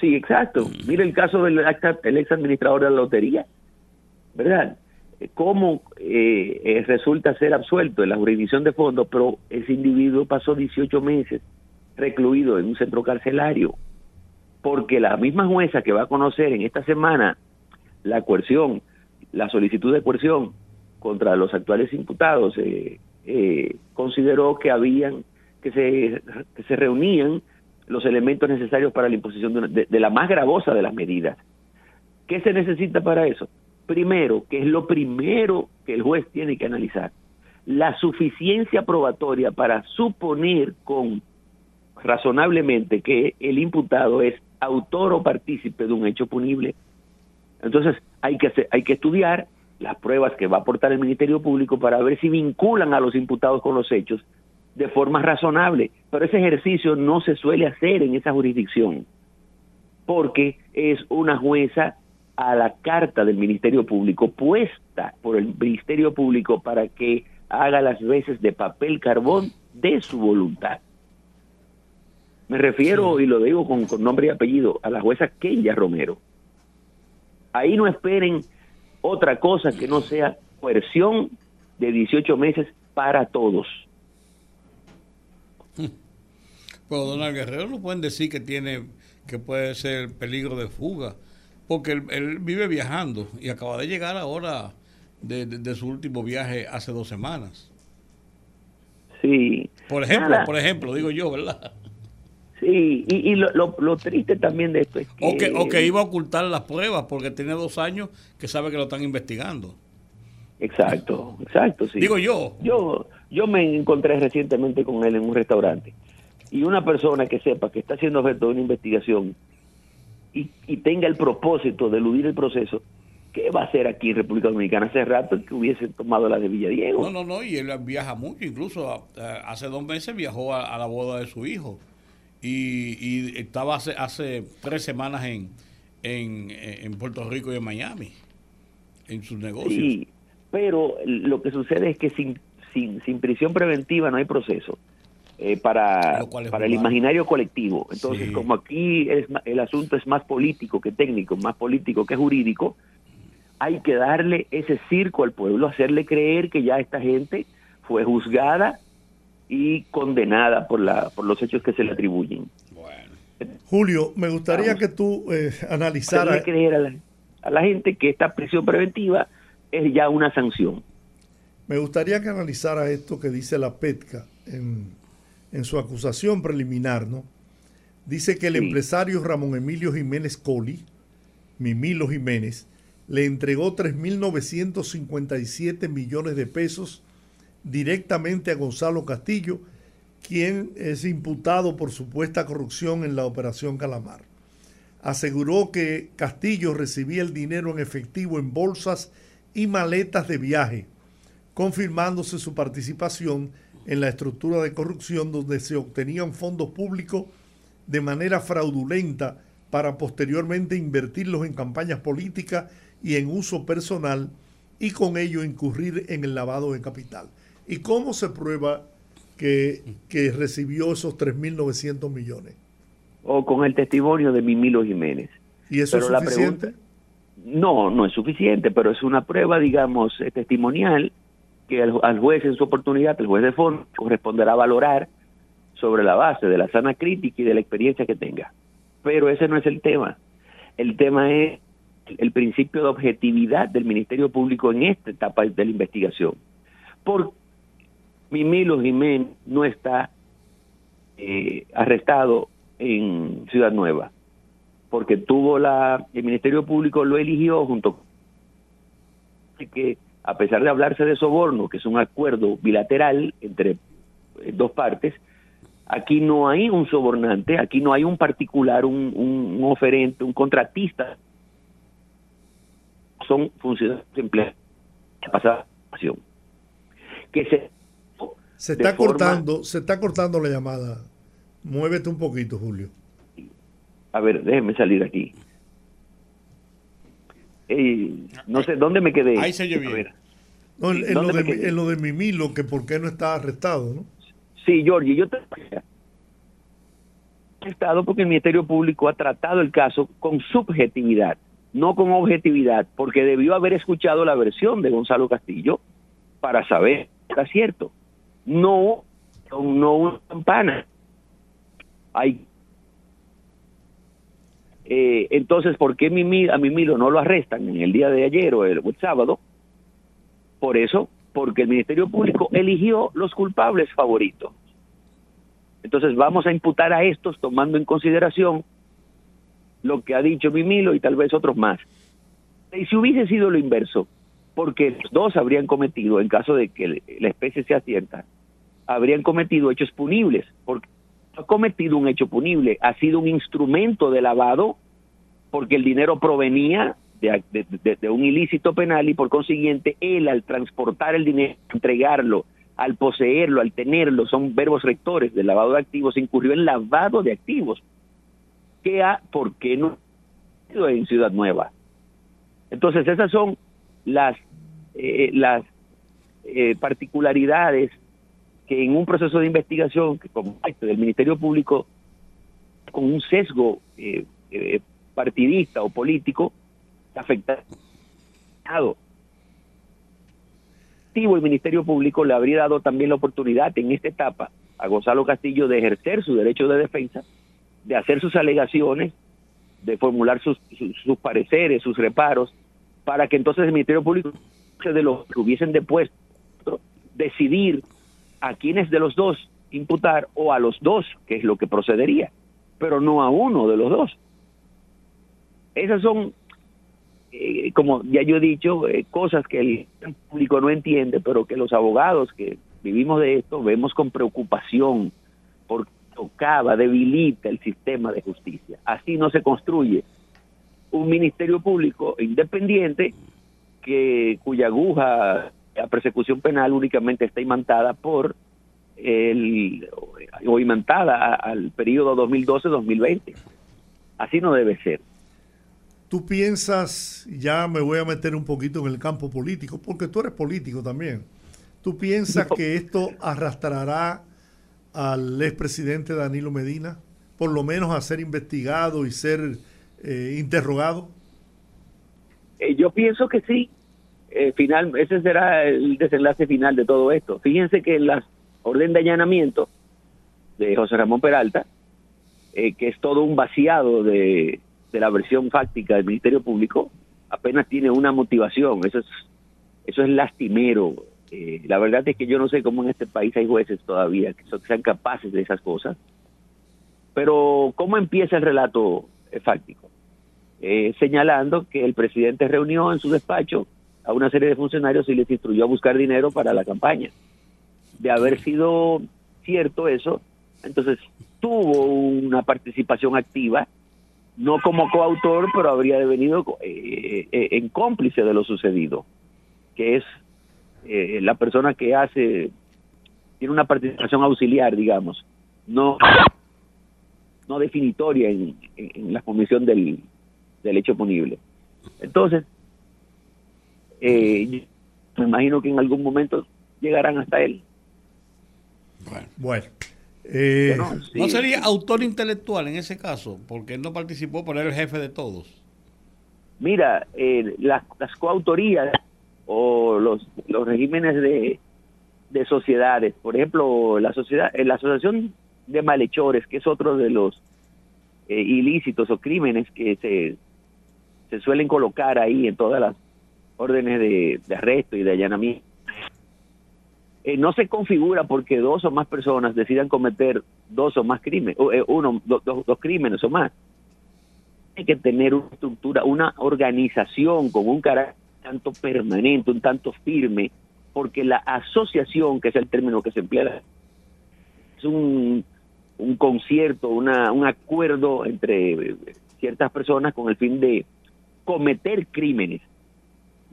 Sí, exacto. Mire el caso del ex administrador de la lotería, ¿verdad? Cómo eh, eh, resulta ser absuelto en la jurisdicción de fondo, pero ese individuo pasó 18 meses recluido en un centro carcelario, porque la misma jueza que va a conocer en esta semana la coerción, la solicitud de coerción contra los actuales imputados, eh, consideró que habían, que se, que se reunían los elementos necesarios para la imposición de, la más gravosa de las medidas. ¿Qué se necesita para eso? Primero, que es lo primero que el juez tiene que analizar, la suficiencia probatoria para suponer con razonablemente que el imputado es autor o partícipe de un hecho punible. Entonces, hay que, hay que estudiar las pruebas que va a aportar el Ministerio Público para ver si vinculan a los imputados con los hechos de forma razonable, pero ese ejercicio no se suele hacer en esa jurisdicción, porque es una jueza a la carta del Ministerio Público, puesta por el Ministerio Público para que haga las veces de papel carbón de su voluntad. Me refiero, y lo digo con, con, nombre y apellido, a la jueza Kenya Romero. Ahí no esperen otra cosa que no sea coerción de 18 meses para todos. [LAUGHS] Pero Donald Guerrero no pueden decir que tiene que puede ser peligro de fuga, porque él, vive viajando y acaba de llegar ahora de, su último viaje hace dos semanas. Sí. Por ejemplo, por ejemplo, digo yo, ¿verdad? Sí, y, lo, lo, triste también de esto es que... O que, iba a ocultar las pruebas porque tiene dos años que sabe que lo están investigando. Exacto, exacto, sí. Digo yo. Yo, yo me encontré recientemente con él en un restaurante y una persona que sepa que está haciendo objeto de una investigación y, tenga el propósito de eludir el proceso, ¿qué va a hacer aquí en República Dominicana? Hace rato que hubiese tomado la de Villadiego. No, no, no, y él viaja mucho, incluso hace dos meses viajó a, la boda de su hijo y, estaba hace, hace tres semanas en, en, Puerto Rico y en Miami, en sus negocios. Sí, pero lo que sucede es que sin, sin, sin prisión preventiva no hay proceso. Eh, para, para el imaginario colectivo. Entonces, como aquí es, el asunto es más político que técnico, más político que jurídico, hay que darle ese circo al pueblo, hacerle creer que ya esta gente fue juzgada y condenada por, la, por los hechos que se le atribuyen. Julio, me gustaría que tú eh, analizaras... creer a la, a la gente que esta prisión preventiva es ya una sanción. Me gustaría que analizara esto que dice la PETCA en, en su acusación preliminar, ¿no? Dice que el empresario Ramón Emilio Jiménez Coli, Mimilo Jiménez, le entregó 3.957 millones de pesos directamente a Gonzalo Castillo, quien es imputado por supuesta corrupción en la operación Calamar. Aseguró que Castillo recibía el dinero en efectivo en bolsas y maletas de viaje, confirmándose su participación en la estructura de corrupción donde se obtenían fondos públicos de manera fraudulenta para posteriormente invertirlos en campañas políticas y en uso personal y con ello incurrir en el lavado de capital. ¿Y cómo se prueba que, recibió esos 3.900 millones? O con el testimonio de Mimilo Jiménez. ¿Y eso es suficiente? no, no es suficiente, pero es una prueba, digamos, testimonial que al, juez en su oportunidad, el juez de fondo, corresponderá valorar sobre la base de la sana crítica y de la experiencia que tenga. Pero ese no es el tema. El tema es el principio de objetividad del Ministerio Público en esta etapa de la investigación. Por Mimilo Jiménez no está eh, arrestado en Ciudad Nueva, porque tuvo la, el Ministerio Público lo eligió junto que a pesar de hablarse de soborno, que es un acuerdo bilateral entre eh, dos partes, aquí no hay un sobornante, aquí no hay un particular, un, oferente, un contratista. Son funcionarios empleados que se se está cortando, se está cortando la llamada. Muévete un poquito, Julio. A ver, déjeme salir aquí. no sé, ¿dónde me quedé? Ahí se bien. en, lo de, en, lo de, Mimilo, que por qué no está arrestado, ¿no? Sí, Georgie, yo te arrestado porque el Ministerio Público ha tratado el caso con subjetividad, no con objetividad, porque debió haber escuchado la versión de Gonzalo Castillo para saber si era cierto. No, no una campana. Hay eh, entonces, ¿por qué a Mimilo no lo arrestan en el día de ayer o el, sábado? Por eso, porque el Ministerio Público eligió los culpables favoritos. Entonces vamos a imputar a estos tomando en consideración lo que ha dicho Mimilo y tal vez otros más. Y si hubiese sido lo inverso, porque los dos habrían cometido, en caso de que la especie sea cierta, habrían cometido hechos punibles, porque ha cometido un hecho punible, ha sido un instrumento de lavado, porque el dinero provenía de, un ilícito penal y por consiguiente él al transportar el dinero, entregarlo, al poseerlo, al tenerlo, son verbos rectores del lavado de activos, incurrió en lavado de activos. ¿Qué ha, ¿Por qué no en Ciudad Nueva? Entonces esas son las, eh, las eh, particularidades que en un proceso de investigación que como este del Ministerio Público con un sesgo eh, partidista o político afecta el Ministerio Público le habría dado también la oportunidad en esta etapa a Gonzalo Castillo de ejercer su derecho de defensa, de hacer sus alegaciones, de formular sus, sus pareceres, sus reparos, para que entonces el Ministerio Público de los que hubiesen depuesto decidir a quiénes de los dos imputar o a los dos, que es lo que procedería, pero no a uno de los dos. Esas son, eh, como ya yo he dicho, eh, cosas que el público no entiende, pero que los abogados que vivimos de esto vemos con preocupación porque tocaba, debilita el sistema de justicia. Así no se construye un ministerio público independiente que cuya aguja la persecución penal únicamente está imantada por el o imantada al periodo 2012-2020. Así no debe ser. Tú piensas, ya me voy a meter un poquito en el campo político, porque tú eres político también. ¿Tú piensas que esto arrastrará al expresidente Danilo Medina, por lo menos a ser investigado y ser eh, interrogado? Eh, yo pienso que sí. Eh, final, ese será el desenlace final de todo esto. Fíjense que la orden de allanamiento de José Ramón Peralta, que es todo un vaciado de, de, la versión fáctica del Ministerio Público, apenas tiene una motivación. Eso es, eso es lastimero. la verdad es que yo no sé cómo en este país hay jueces todavía que sean capaces de esas cosas. Pero, ¿cómo empieza el relato fáctico? Eh, señalando que el presidente reunió en su despacho a una serie de funcionarios y les instruyó a buscar dinero para la campaña. De haber sido cierto eso, entonces tuvo una participación activa, no como coautor, pero habría devenido eh, eh, en cómplice de lo sucedido, que es la persona que hace, tiene una participación auxiliar, digamos, no, no definitoria en la comisión del, del hecho punible. Entonces, eh, me imagino que en algún momento llegarán hasta él. Bueno. Eh, ¿No sería autor intelectual en ese caso? Porque él no participó, pero era el jefe de todos. Mira, eh, las, coautorías o los, los regímenes de, de sociedades, por ejemplo, la sociedad, la asociación de malhechores, que es otro de los ilícitos o crímenes que se se suelen colocar ahí en todas las órdenes de, arresto y de allanamiento. Eh, no se configura porque dos o más personas decidan cometer dos o más crímenes, eh, uno, dos crímenes o más. Hay que tener una estructura, una organización con un carácter tanto permanente, un tanto firme, porque la asociación, que es el término que se emplea, es un, un concierto, una, un acuerdo entre ciertas personas con el fin de cometer crímenes,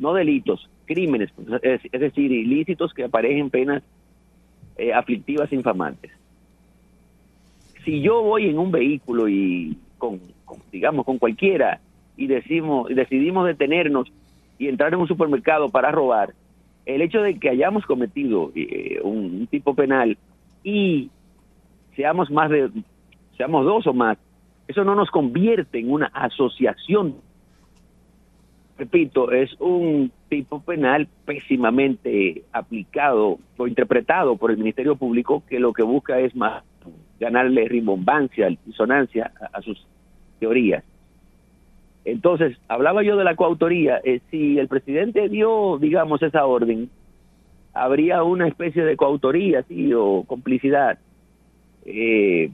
no delitos, crímenes, es, decir, ilícitos que aparejen penas eh, aflictivas infamantes. Si yo voy en un vehículo y con, con, digamos, con cualquiera y decimos, decidimos detenernos y entrar en un supermercado para robar, el hecho de que hayamos cometido eh, un, un, tipo penal y seamos más de, seamos dos o más, eso no nos convierte en una asociación. Repito, es un tipo penal pésimamente aplicado o interpretado por el Ministerio Público que lo que busca es más ganarle rimbombancia, disonancia a, a sus teorías. Entonces, hablaba yo de la coautoría. Eh, si el presidente dio, digamos, esa orden, habría una especie de coautoría, sí, o complicidad. Eh,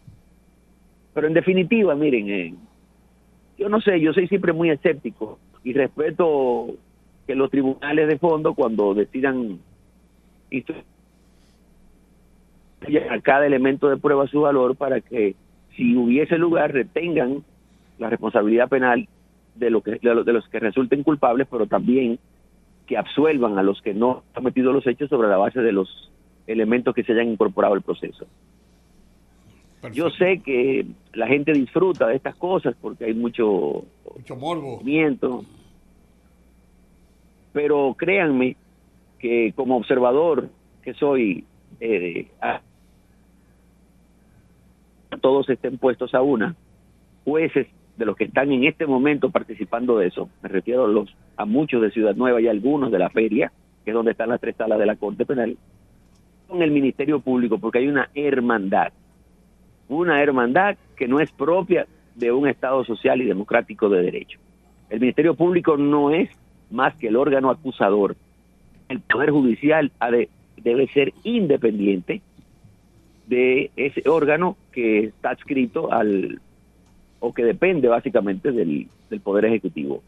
pero en definitiva, miren, eh, yo no sé, yo soy siempre muy escéptico y respeto que los tribunales de fondo, cuando decidan a cada elemento de prueba su valor para que si hubiese lugar retengan la responsabilidad penal de, lo que, de, lo, de los que resulten culpables, pero también que absuelvan a los que no han cometido los hechos sobre la base de los elementos que se hayan incorporado al proceso. Perfecto. Yo sé que la gente disfruta de estas cosas porque hay mucho, mucho morbo. pero créanme que como observador que soy, eh, a, todos estén puestos a una, jueces de los que están en este momento participando de eso, me refiero a, los, a muchos de Ciudad Nueva y algunos de la feria, que es donde están las tres salas de la Corte Penal, con el Ministerio Público, porque hay una hermandad, una hermandad que no es propia de un Estado social y democrático de derecho. El Ministerio Público no es más que el órgano acusador. El Poder Judicial debe ser independiente de ese órgano que está adscrito al o que depende básicamente del, del, Poder Ejecutivo.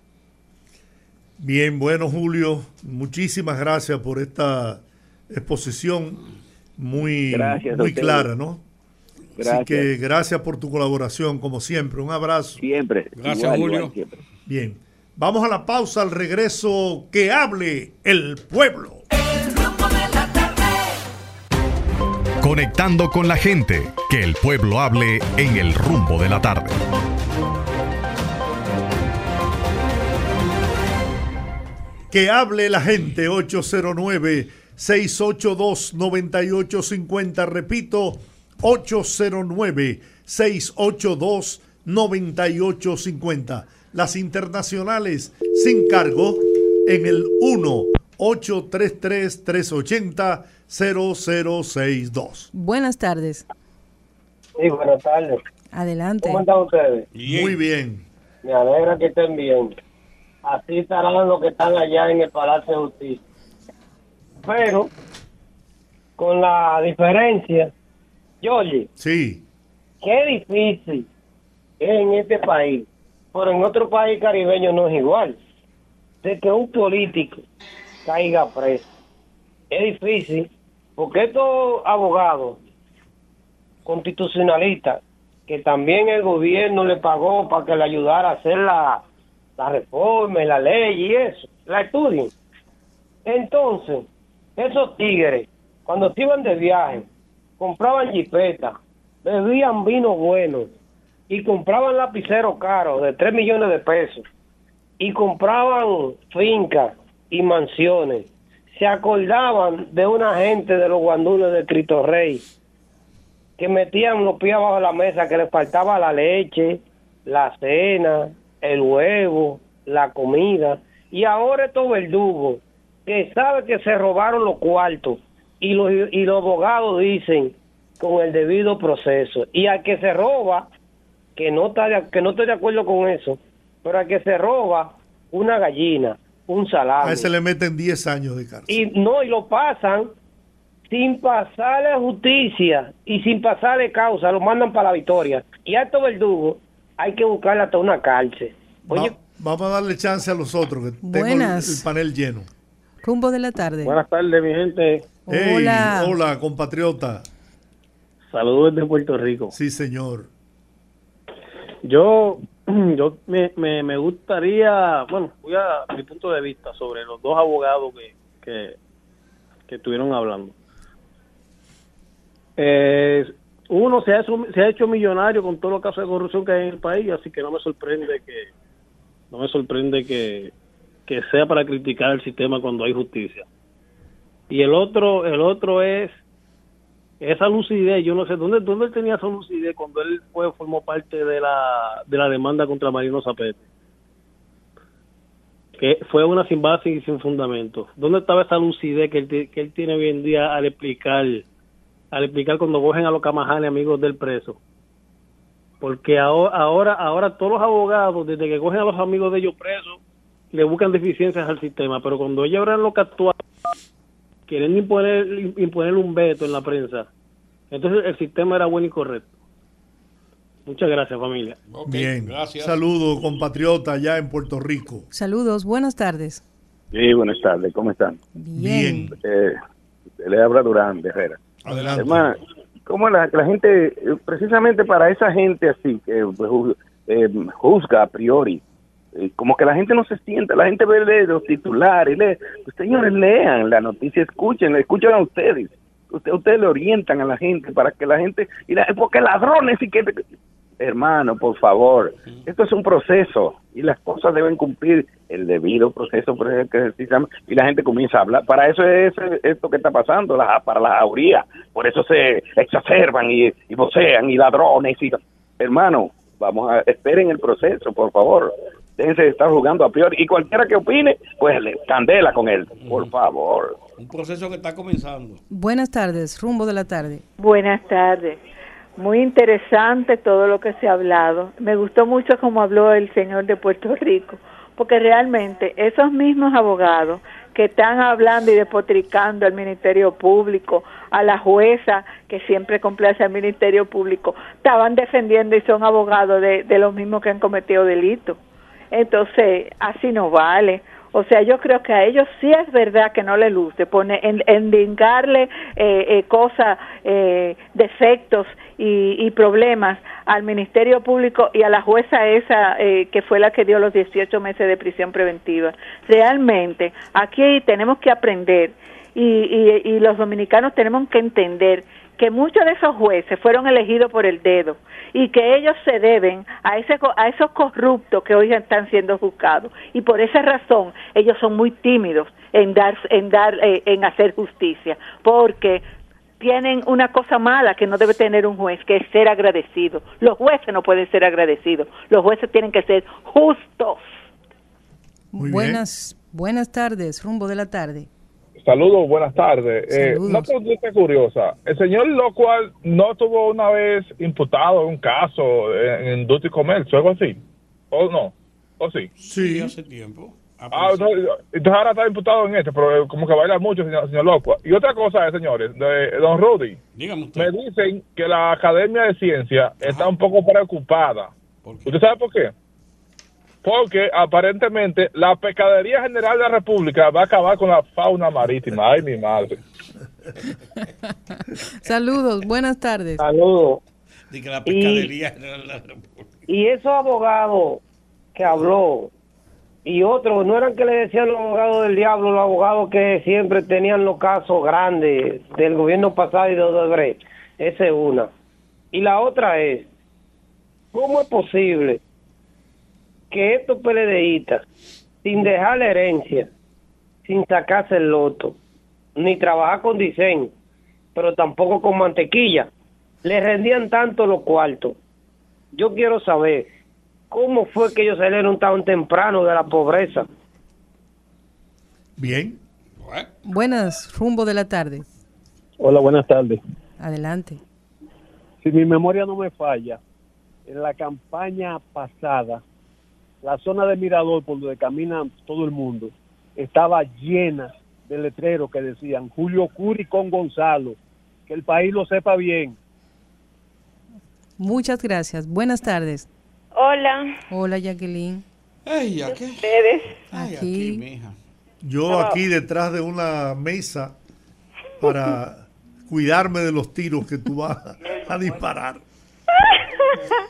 Bien, bueno Julio, muchísimas gracias por esta exposición muy, gracias muy clara, ¿no? Gracias. Así que gracias por tu colaboración, como siempre. Un abrazo. Siempre. Gracias, igual, Julio. Igual, siempre. Bien. Vamos a la pausa, al regreso, que hable el pueblo. El rumbo de la tarde. Conectando con la gente, que el pueblo hable en el rumbo de la tarde. Que hable la gente, 809-682-9850. Repito, 809-682-9850 las internacionales sin cargo en el 1-833-380-0062. Buenas tardes. Sí, buenas tardes. Adelante. ¿Cómo están ustedes? Bien. Muy bien. Me alegra que estén bien. Así estarán los que están allá en el Palacio de Justicia. Pero, con la diferencia, Georgie. Sí. Qué difícil es en este país pero en otro país caribeño no es igual. De que un político caiga preso. Es difícil, porque estos abogados constitucionalistas, que también el gobierno le pagó para que le ayudara a hacer la, la reforma y la ley y eso, la estudien. Entonces, esos tigres, cuando se iban de viaje, compraban jipetas, bebían vino bueno, y compraban lapiceros caros de 3 millones de pesos y compraban fincas y mansiones. Se acordaban de una gente de los guandules de Cristo Rey que metían los pies abajo de la mesa, que les faltaba la leche, la cena, el huevo, la comida. Y ahora estos verdugos que saben que se robaron los cuartos y los, y los abogados dicen con el debido proceso. Y al que se roba, que no está de, que no estoy de acuerdo con eso, pero a que se roba una gallina, un salame. A ese le meten 10 años de cárcel. Y no, y lo pasan sin pasarle justicia y sin pasarle causa, lo mandan para la victoria. Y a estos verdugos hay que buscarle hasta una cárcel. Oye, Vamos a darle chance a los otros, que tengo el- Buenas. el panel lleno. Rumbo de la tarde. Buenas tardes, mi gente. Hey, Hola. hola, compatriota. Saludos desde Puerto Rico. Sí, señor. Yo, [CLEARS THROAT] yo me, me, me gustaría, bueno, voy a mi punto de vista sobre los dos abogados que, que, que estuvieron hablando. Eh, uno se ha, hecho, se ha hecho millonario con todos los casos de corrupción que hay en el país, así que no me sorprende que no me sorprende que, que sea para criticar el sistema cuando hay justicia. Y el otro, el otro es esa lucidez, yo no sé dónde dónde él tenía esa lucidez cuando él fue formó parte de la de la demanda contra Marino Zapete. Que fue una sin base y sin fundamento. ¿Dónde estaba esa lucidez que él, que él tiene hoy en día al explicar al explicar cuando cogen a los camajanes amigos del preso? Porque ahora, ahora ahora todos los abogados desde que cogen a los amigos de ellos presos le buscan deficiencias al sistema, pero cuando ellos abran lo que actúa quieren imponer, imponer un veto en la prensa. Entonces el sistema era bueno y correcto. Muchas gracias familia. Bien. gracias. Saludos, compatriota, allá en Puerto Rico. Saludos, buenas tardes. Sí, buenas tardes, ¿cómo están? Bien. Eh, le habla Durán de Herrera. Adelante. ¿cómo la, la gente, eh, precisamente para esa gente así, que pues, ju- eh, juzga a priori, eh, como que la gente no se sienta, la gente ve lee los titulares, lee, pues, señores, lean la noticia, escuchen, escuchen a ustedes. Usted, ustedes le orientan a la gente para que la gente, y la- porque ladrones y que... Hermano, por favor, esto es un proceso y las cosas deben cumplir el debido proceso por el que y la gente comienza a hablar. Para eso es esto que está pasando, la, para la jauría. Por eso se exacerban y, y vocean y ladrones. y Hermano, vamos a esperen el proceso, por favor. Estar jugando a peor. Y cualquiera que opine, pues le candela con él, por favor. Un proceso que está comenzando. Buenas tardes, rumbo de la tarde. Buenas tardes. Muy interesante todo lo que se ha hablado. Me gustó mucho como habló el señor de Puerto Rico, porque realmente esos mismos abogados que están hablando y despotricando al Ministerio Público, a la jueza que siempre complace al Ministerio Público, estaban defendiendo y son abogados de, de los mismos que han cometido delitos. Entonces, así no vale. O sea, yo creo que a ellos sí es verdad que no le luce pone en, endingarle eh, eh, cosas, eh, defectos y, y problemas al Ministerio Público y a la jueza esa eh, que fue la que dio los 18 meses de prisión preventiva. Realmente, aquí tenemos que aprender y, y, y los dominicanos tenemos que entender que muchos de esos jueces fueron elegidos por el dedo y que ellos se deben a ese co- a esos corruptos que hoy están siendo juzgados y por esa razón ellos son muy tímidos en dar en dar eh, en hacer justicia porque tienen una cosa mala que no debe tener un juez que es ser agradecido los jueces no pueden ser agradecidos los jueces tienen que ser justos Muy bien. buenas, buenas tardes, rumbo de la tarde. Saludos, buenas tardes. Eh, una pregunta curiosa. El señor Locual no estuvo una vez imputado en un caso en, en industria y comercio, algo así. ¿O no? ¿O sí? Sí. hace tiempo. Ah, no, entonces ahora está imputado en este, pero como que baila mucho, señor, señor Locual. Y otra cosa, eh, señores, de don Rudy. Dígame usted. Me dicen que la Academia de Ciencia está un poco preocupada. ¿Usted sabe por qué? Porque aparentemente la Pescadería General de la República va a acabar con la fauna marítima. Ay, mi madre. [LAUGHS] Saludos, buenas tardes. Saludos. De que la pescadería era la República. Y esos abogados que habló y otros, no eran que le decían los abogados del diablo, los abogados que siempre tenían los casos grandes del gobierno pasado y de Odebrecht. Esa es una. Y la otra es, ¿cómo es posible que estos PLDistas, sin dejar la herencia, sin sacarse el loto, ni trabajar con diseño, pero tampoco con mantequilla, le rendían tanto los cuartos? Yo quiero saber cómo fue que ellos salieron tan temprano de la pobreza. Bien. Buenas, rumbo de la tarde. Hola, buenas tardes. Adelante. Si mi memoria no me falla, en la campaña pasada, la zona de Mirador, por donde camina todo el mundo, estaba llena de letreros que decían Julio Curi con Gonzalo, que el país lo sepa bien. Muchas gracias. Buenas tardes. Hola, Hola, Jacqueline. Ay, ¿a qué? Ustedes. Ay, Aquí. aquí, mija. Yo aquí detrás de una mesa para cuidarme de los tiros que tú vas a [LAUGHS] disparar. [LAUGHS]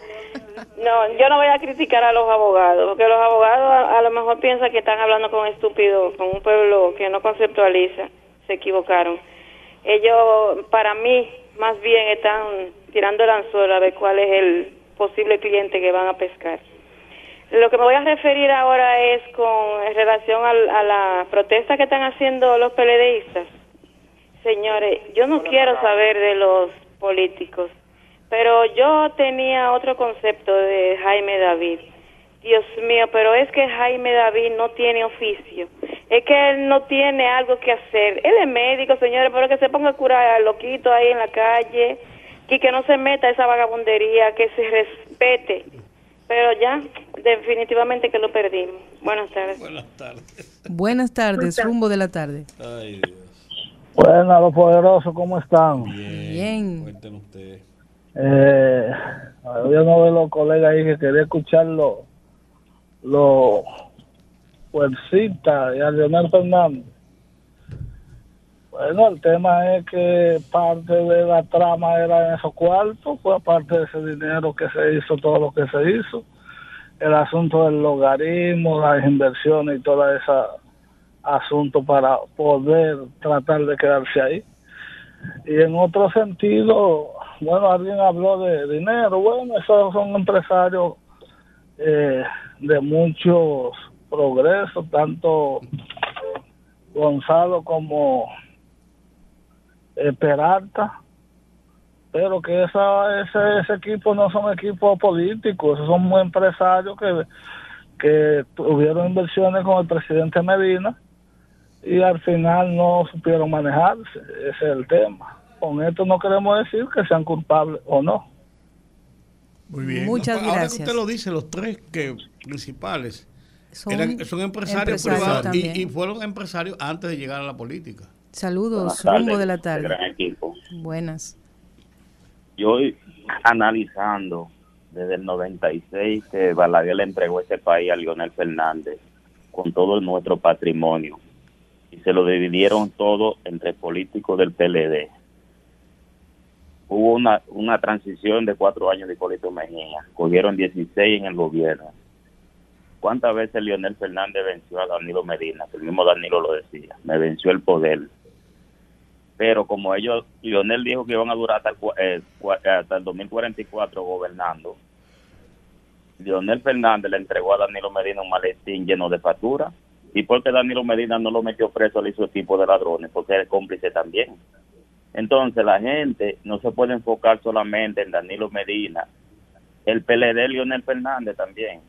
No, yo no voy a criticar a los abogados, porque los abogados a, a lo mejor piensan que están hablando con estúpidos, con un pueblo que no conceptualiza. Se equivocaron. Ellos, para mí, más bien están tirando el anzuelo a ver cuál es el posible cliente que van a pescar. Lo que me voy a referir ahora es con en relación al- a la protesta que están haciendo los PLDistas. Señores, yo no quiero saber de los políticos, pero yo tenía otro concepto de Jaime David. Dios mío, pero es que Jaime David no tiene oficio. Es que él no tiene algo que hacer. Él es médico, señores, pero que se ponga a curar al loquito ahí en la calle y que no se meta a esa vagabundería, que se respete. Pero ya, definitivamente que lo perdimos. Buenas tardes. Buenas tardes. Buenas tardes, rumbo de la tarde. Ay, Dios. Buenas, los poderosos, ¿cómo están? Bien. Cuéntenos ustedes. Eh, había uno de los colegas ahí que quería escuchar lo, lo fuercita y a Leonel Fernández. Bueno, el tema es que parte de la trama era en esos cuartos, fue aparte de ese dinero que se hizo, todo lo que se hizo, el asunto del logaritmo, las inversiones y todo ese asunto para poder tratar de quedarse ahí. Y en otro sentido, bueno, alguien habló de dinero, bueno, esos son empresarios eh, de muchos progresos, tanto Gonzalo como eh, Peralta, pero que esa, ese, ese equipo no son equipos políticos, esos son empresarios que, que tuvieron inversiones con el presidente Medina y al final no supieron manejarse, ese es el tema. Con esto no queremos decir que sean culpables o no. Muy bien. Muchas Ahora que gracias. usted lo dice, los tres que principales Son eran- son empresarios, empresarios privados y, fueron empresarios antes de llegar a la política. Saludos, rumbo de la tarde. gran equipo. Buenas. Yo analizando desde el 96 que Balaguer le entregó ese país a Lionel Fernández con todo nuestro patrimonio y se lo dividieron todo entre políticos del PLD. Hubo una, una transición de cuatro años de Hipólito Mejía, cogieron 16 en el gobierno. ¿Cuántas veces Lionel Fernández venció a Danilo Medina? El mismo Danilo lo decía, me venció el poder pero como ellos, Lionel dijo que iban a durar hasta el, eh, cua- hasta el 2044 gobernando, Lionel Fernández le entregó a Danilo Medina un maletín lleno de facturas, y porque Danilo Medina no lo metió preso, le hizo equipo de ladrones, porque era cómplice también. Entonces la gente no se puede enfocar solamente en Danilo Medina, el PLD Lionel Fernández también.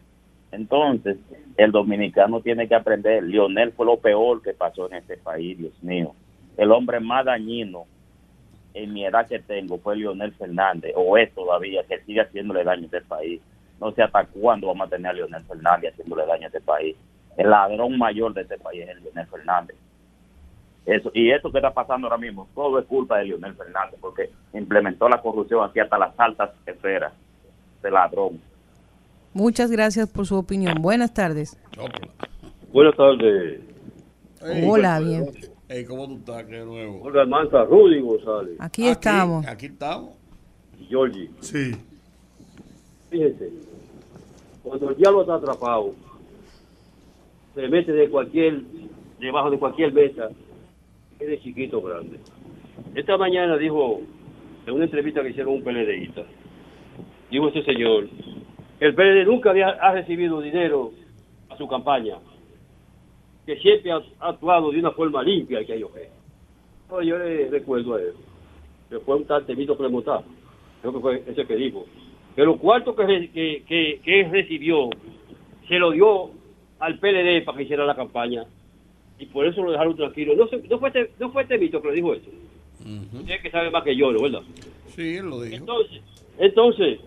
Entonces, el dominicano tiene que aprender, Lionel fue lo peor que pasó en este país, Dios mío el hombre más dañino en mi edad que tengo fue Leonel Fernández, o es todavía, que sigue haciéndole daño a este país. No sé hasta cuándo vamos a tener a Leonel Fernández haciéndole daño a este país. El ladrón mayor de este país es Leonel Fernández. Eso, y eso que está pasando ahora mismo, todo es culpa de Leonel Fernández, porque implementó la corrupción aquí hasta las altas esferas de ladrón. Muchas gracias por su opinión. Buenas tardes. Buenas tardes. Hola, bien. Ey, ¿cómo tú estás? Qué nuevo. Olga Almanza, Rudy González. Aquí estamos. Aquí estamos. y Georgie. Sí. Fíjense, cuando el diablo está atrapado, se mete de cualquier, debajo de cualquier mesa, es de chiquito grande. Esta mañana dijo, en una entrevista que hicieron un PLDista, dijo este señor, el PLD nunca había ha recibido dinero a su campaña, que siempre ha actuado de una forma limpia, que creo. No, yo le recuerdo a él, que fue un tal Temito Premontá, creo que fue ese que dijo, que los cuartos que, que, que, recibió se lo dio al PLD para que hiciera la campaña y por eso lo dejaron tranquilo. No, se- no fue este, no fue Temito que lo dijo eso. Usted que sabe más que yo, ¿no? ¿verdad? Sí, él lo dijo. Entonces, entonces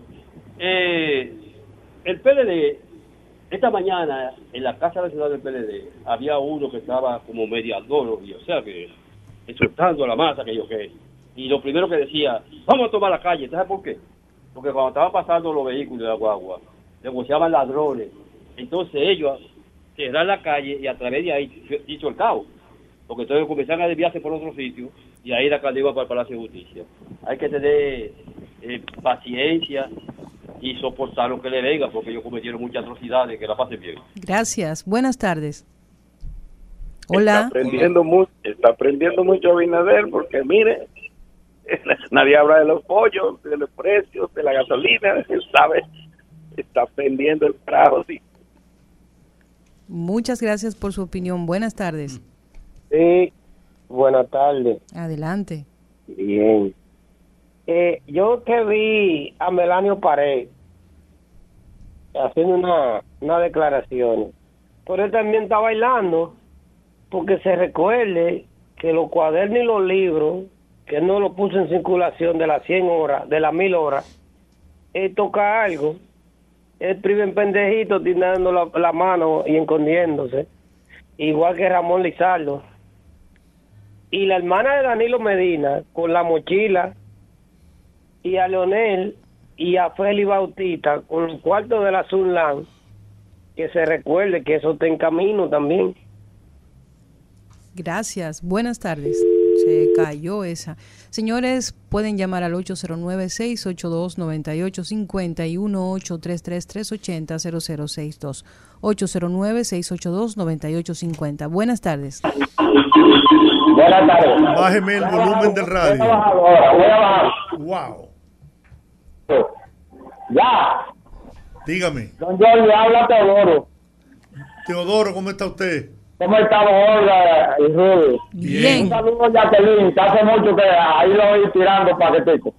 eh, el PLD, esta mañana en la Casa Nacional del PLD, había uno que estaba como mediador, y, o sea, que insultando a la masa que yo que. Y lo primero que decía, vamos a tomar la calle. ¿Sabes por qué? Porque cuando estaban pasando los vehículos de la guagua, negociaban ladrones Entonces ellos cerrar la calle y a través de ahí hizo el caos. Porque entonces comenzaron a desviarse por otro sitio y ahí la calle iba para el Palacio de Justicia. Hay que tener eh, paciencia y soportar lo que le venga porque ellos cometieron muchas atrocidades, que la pasen bien. Gracias. Buenas tardes. Está Hola. aprendiendo, mucho, está aprendiendo mucho Abinader porque mire, [LAUGHS] nadie habla de los pollos, de los precios, de la gasolina, [LAUGHS] ¿sabe? Está aprendiendo el carajo, sí. Muchas gracias por su opinión. Buenas tardes. Sí, buenas tardes. Adelante. Bien. Eh, yo que vi a Melanio Pared haciendo una, una declaración, pero él también está bailando, porque se recuerde que los cuadernos y los libros, que él no lo puso en circulación de las 100 horas, de las 1000 horas, él toca algo, él prive en pendejito, tirando la, mano y escondiéndose, igual que Ramón Lizardo. Y la hermana de Danilo Medina, con la mochila, y a Leonel y a Félix Bautista con los cuartos de la Sunland, que se recuerde que eso está en camino también. Gracias. Buenas tardes. Se cayó esa. Señores, pueden llamar al 809-682-9850 y 1-833-380-0062. 809-682-9850. Buenas tardes. Buenas tardes. Bájeme el volumen del radio. Wow. Ya. Dígame. Don Jorge, habla Teodoro. Teodoro, ¿cómo está usted? ¿Cómo estamos, Olga y Rudy? Bien. Un saludo Jacqueline, que hace mucho que ahí lo voy tirando paquetico.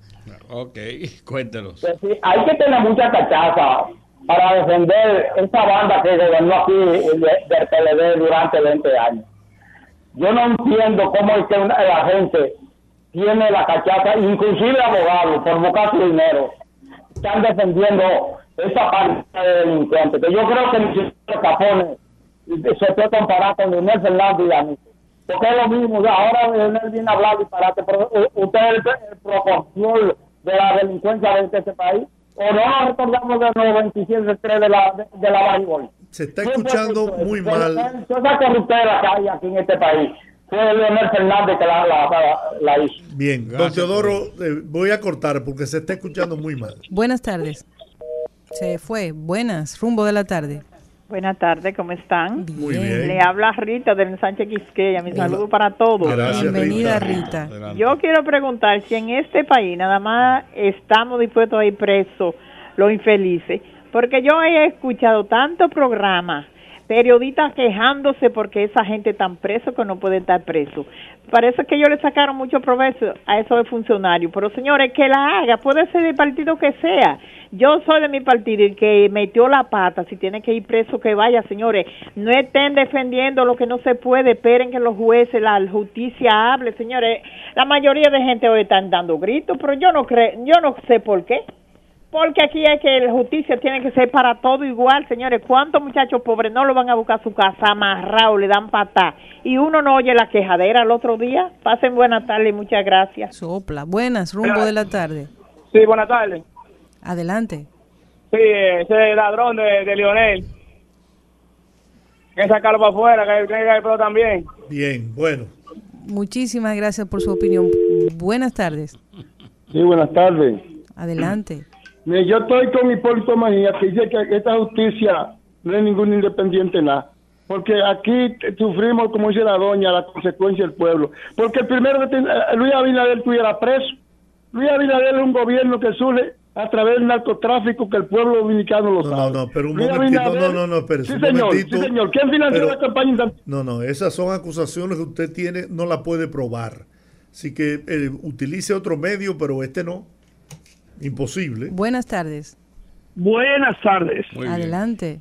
Ok, cuéntenos. Que sí, hay que tener mucha cachaza para defender esa banda que gobernó aquí de- del PLD durante 20 años. Yo no entiendo cómo es que una- la gente tiene la cachaza, inclusive abogados, por buscar su dinero, están defendiendo esa parte de delincuentes, que yo creo que ni siquiera Capones se puede comparar con Leonel Fernández y a mí. Porque es lo mismo, ya ahora Leonel viene a hablar disparate, pero eh, usted es el, el proporción de la delincuencia de este país. O no nos recordamos de los 27 3 de la, de, de la Baribol. Se está escuchando muy mal. Toda esa corruptela que hay aquí en este país fue Leonel Fernández que la, la, hizo. Bien, don Teodoro, eh, voy a cortar porque se está escuchando muy mal. Buenas tardes. Se fue. Buenas. Rumbo de la tarde. Buenas tardes, ¿cómo están? Muy bien. Le habla Rita del Sánchez Quisqueya. Mi saludo para todos. Gracias, Bienvenida, Rita. Rita. Yo quiero preguntar si en este país nada más estamos dispuestos a ir presos los infelices, porque yo he escuchado tantos programas, periodistas quejándose porque esa gente está preso que no puede estar preso. Parece que ellos le sacaron mucho provecho a esos funcionarios, pero señores, que la haga, puede ser del partido que sea. Yo soy de mi partido y que metió la pata, si tiene que ir preso, que vaya, señores. No estén defendiendo lo que no se puede, esperen que los jueces, la justicia hable, señores. La mayoría de gente hoy están dando gritos, pero yo no creo, yo no sé por qué. Porque aquí es que la justicia tiene que ser para todo igual, señores. ¿Cuántos muchachos pobres no lo van a buscar a su casa amarrado, le dan patá? Y uno no oye la quejadera el otro día. Pasen buenas tardes y muchas gracias. Sopla. Buenas. Rumbo de la tarde. Sí, buenas tardes. Adelante. Sí, ese ladrón de, de Lionel. Hay que sacarlo para afuera, que que hay pero también. Bien, bueno. Muchísimas gracias por su opinión. Buenas tardes. Sí, buenas tardes. Adelante. Yo estoy con Hipólito Mejía, que dice que esta justicia no es ningún independiente nada. Porque aquí sufrimos, como dice la doña, la consecuencia del pueblo. Porque el primero que ten- eh, Luis Abinader estuviera preso. Luis Abinader es un gobierno que surge a través del narcotráfico que el pueblo dominicano lo sabe. No, no, pero un momentito, no, no, no, espérese, Sí, un señor, momentito. sí, señor. ¿Quién financió Pero- la campaña? No, no, esas son acusaciones que usted tiene, no la puede probar. Así que eh, utilice otro medio, pero este no. Imposible. Buenas tardes. Buenas tardes. Adelante.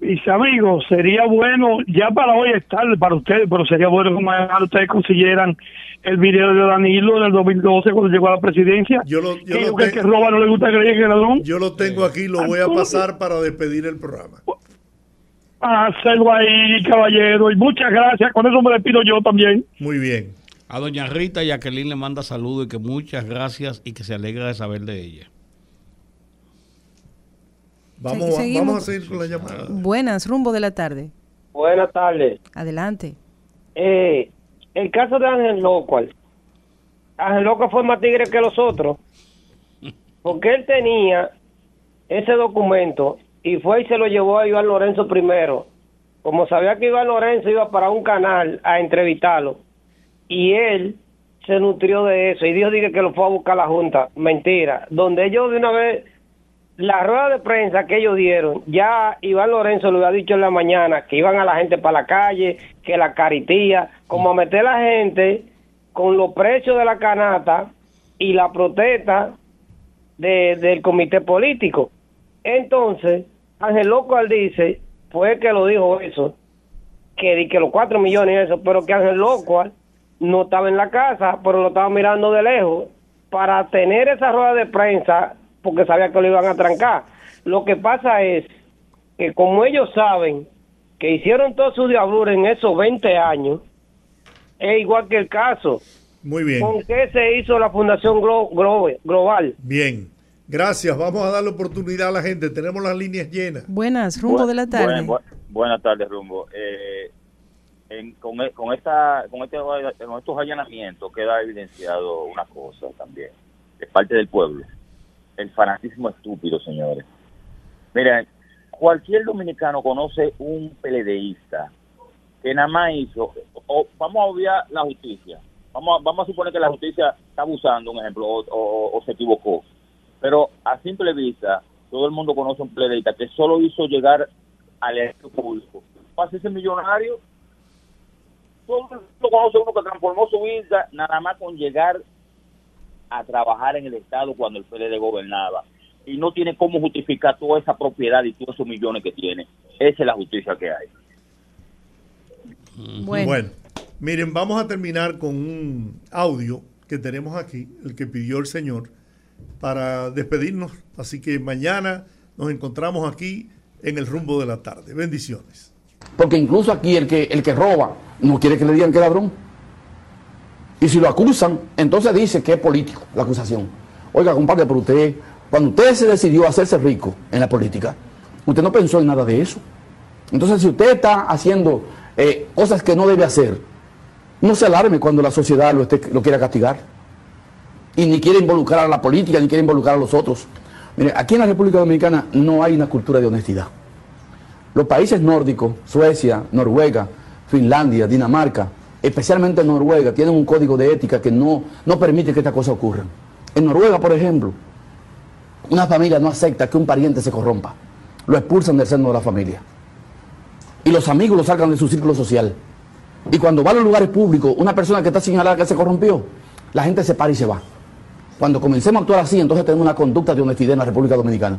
Mis amigos, sería bueno, ya para hoy es tarde para ustedes, pero sería bueno que ustedes consiguieran el video de Danilo en el 2012 cuando llegó a la presidencia. Yo lo, yo que, lo que el que roba no le gusta que le digan ladrón. Yo lo tengo aquí, lo voy a pasar para despedir el programa. Hacerlo ahí, caballero, y muchas gracias. Con eso me despido yo también. Muy bien. A doña Rita Jacqueline le manda saludos y que muchas gracias y que se alegra de saber de ella. Vamos, a- seguimos. vamos a seguir con la llamada. Buenas, rumbo de la tarde. Buenas tardes. Adelante. Eh, el caso de Ángel Locual. Ángel Locual fue más tigre que los otros. [LAUGHS] Porque él tenía ese documento y fue y se lo llevó a Iván Lorenzo primero. Como sabía que Iván Lorenzo iba para un canal a entrevistarlo. Y él se nutrió de eso. Y Dios dice que lo fue a buscar la Junta. Mentira. Donde ellos de una vez la rueda de prensa que ellos dieron, ya Iván Lorenzo lo había dicho en la mañana, que iban a la gente para la calle, que la caritía, como a meter a la gente con los precios de la canasta y la protesta de- del comité político. Entonces, Ángel Locual dice, fue el que lo dijo eso, que, que los cuatro millones y eso, pero que Ángel Locual no estaba en la casa, pero lo estaba mirando de lejos para tener esa rueda de prensa porque sabía que lo iban a trancar. Lo que pasa es que como ellos saben que hicieron todo su diablura en esos 20 años, es igual que el caso. Muy bien. ¿Con qué se hizo la Fundación Glo- Glo- Global? Bien. Gracias. Vamos a darle oportunidad a la gente. Tenemos las líneas llenas. Buenas, rumbo de la tarde. Buen- bu- buenas tardes, Rumbo. Eh, en- con, e- con, esta, con, este, con estos allanamientos queda evidenciado una cosa también, de parte del pueblo. El fanatismo estúpido, señores. Miren, cualquier dominicano conoce un peledeísta que nada más hizo, o vamos a obviar la justicia, vamos a, vamos a suponer que la justicia está abusando, un ejemplo, o, o- se equivocó, pero a simple vista, todo el mundo conoce un peledeísta que solo hizo llegar al público. Para ese millonario, todo el mundo conoce uno que transformó su vida nada más con llegar a trabajar en el Estado cuando el PLD gobernaba. Y no tiene cómo justificar toda esa propiedad y todos esos millones que tiene. Esa es la justicia que hay. Bueno. miren, vamos a terminar con un audio que tenemos aquí, el que pidió el señor, para despedirnos. Así que mañana nos encontramos aquí en el rumbo de la tarde. Bendiciones. Porque incluso aquí el que, el que roba no quiere que le digan que es ladrón. Y si lo acusan, entonces dice que es político la acusación. Oiga, compadre, pero usted, cuando usted se decidió hacerse rico en la política, usted no pensó en nada de eso. Entonces, si usted está haciendo eh, cosas que no debe hacer, no se alarme cuando la sociedad lo, esté- lo quiera castigar. Y ni quiere involucrar a la política, ni quiere involucrar a los otros. Mire, aquí en la República Dominicana no hay una cultura de honestidad. Los países nórdicos, Suecia, Noruega, Finlandia, Dinamarca, especialmente Noruega, tienen un código de ética que no, no permite que estas cosas ocurran. En Noruega, por ejemplo, una familia no acepta que un pariente se corrompa. Lo expulsan del seno de la familia. Y los amigos lo sacan de su círculo social. Y cuando va a los lugares públicos, una persona que está señalada que se corrompió, la gente se para y se va. Cuando comencemos a actuar así, entonces tenemos una conducta de honestidad en la República Dominicana.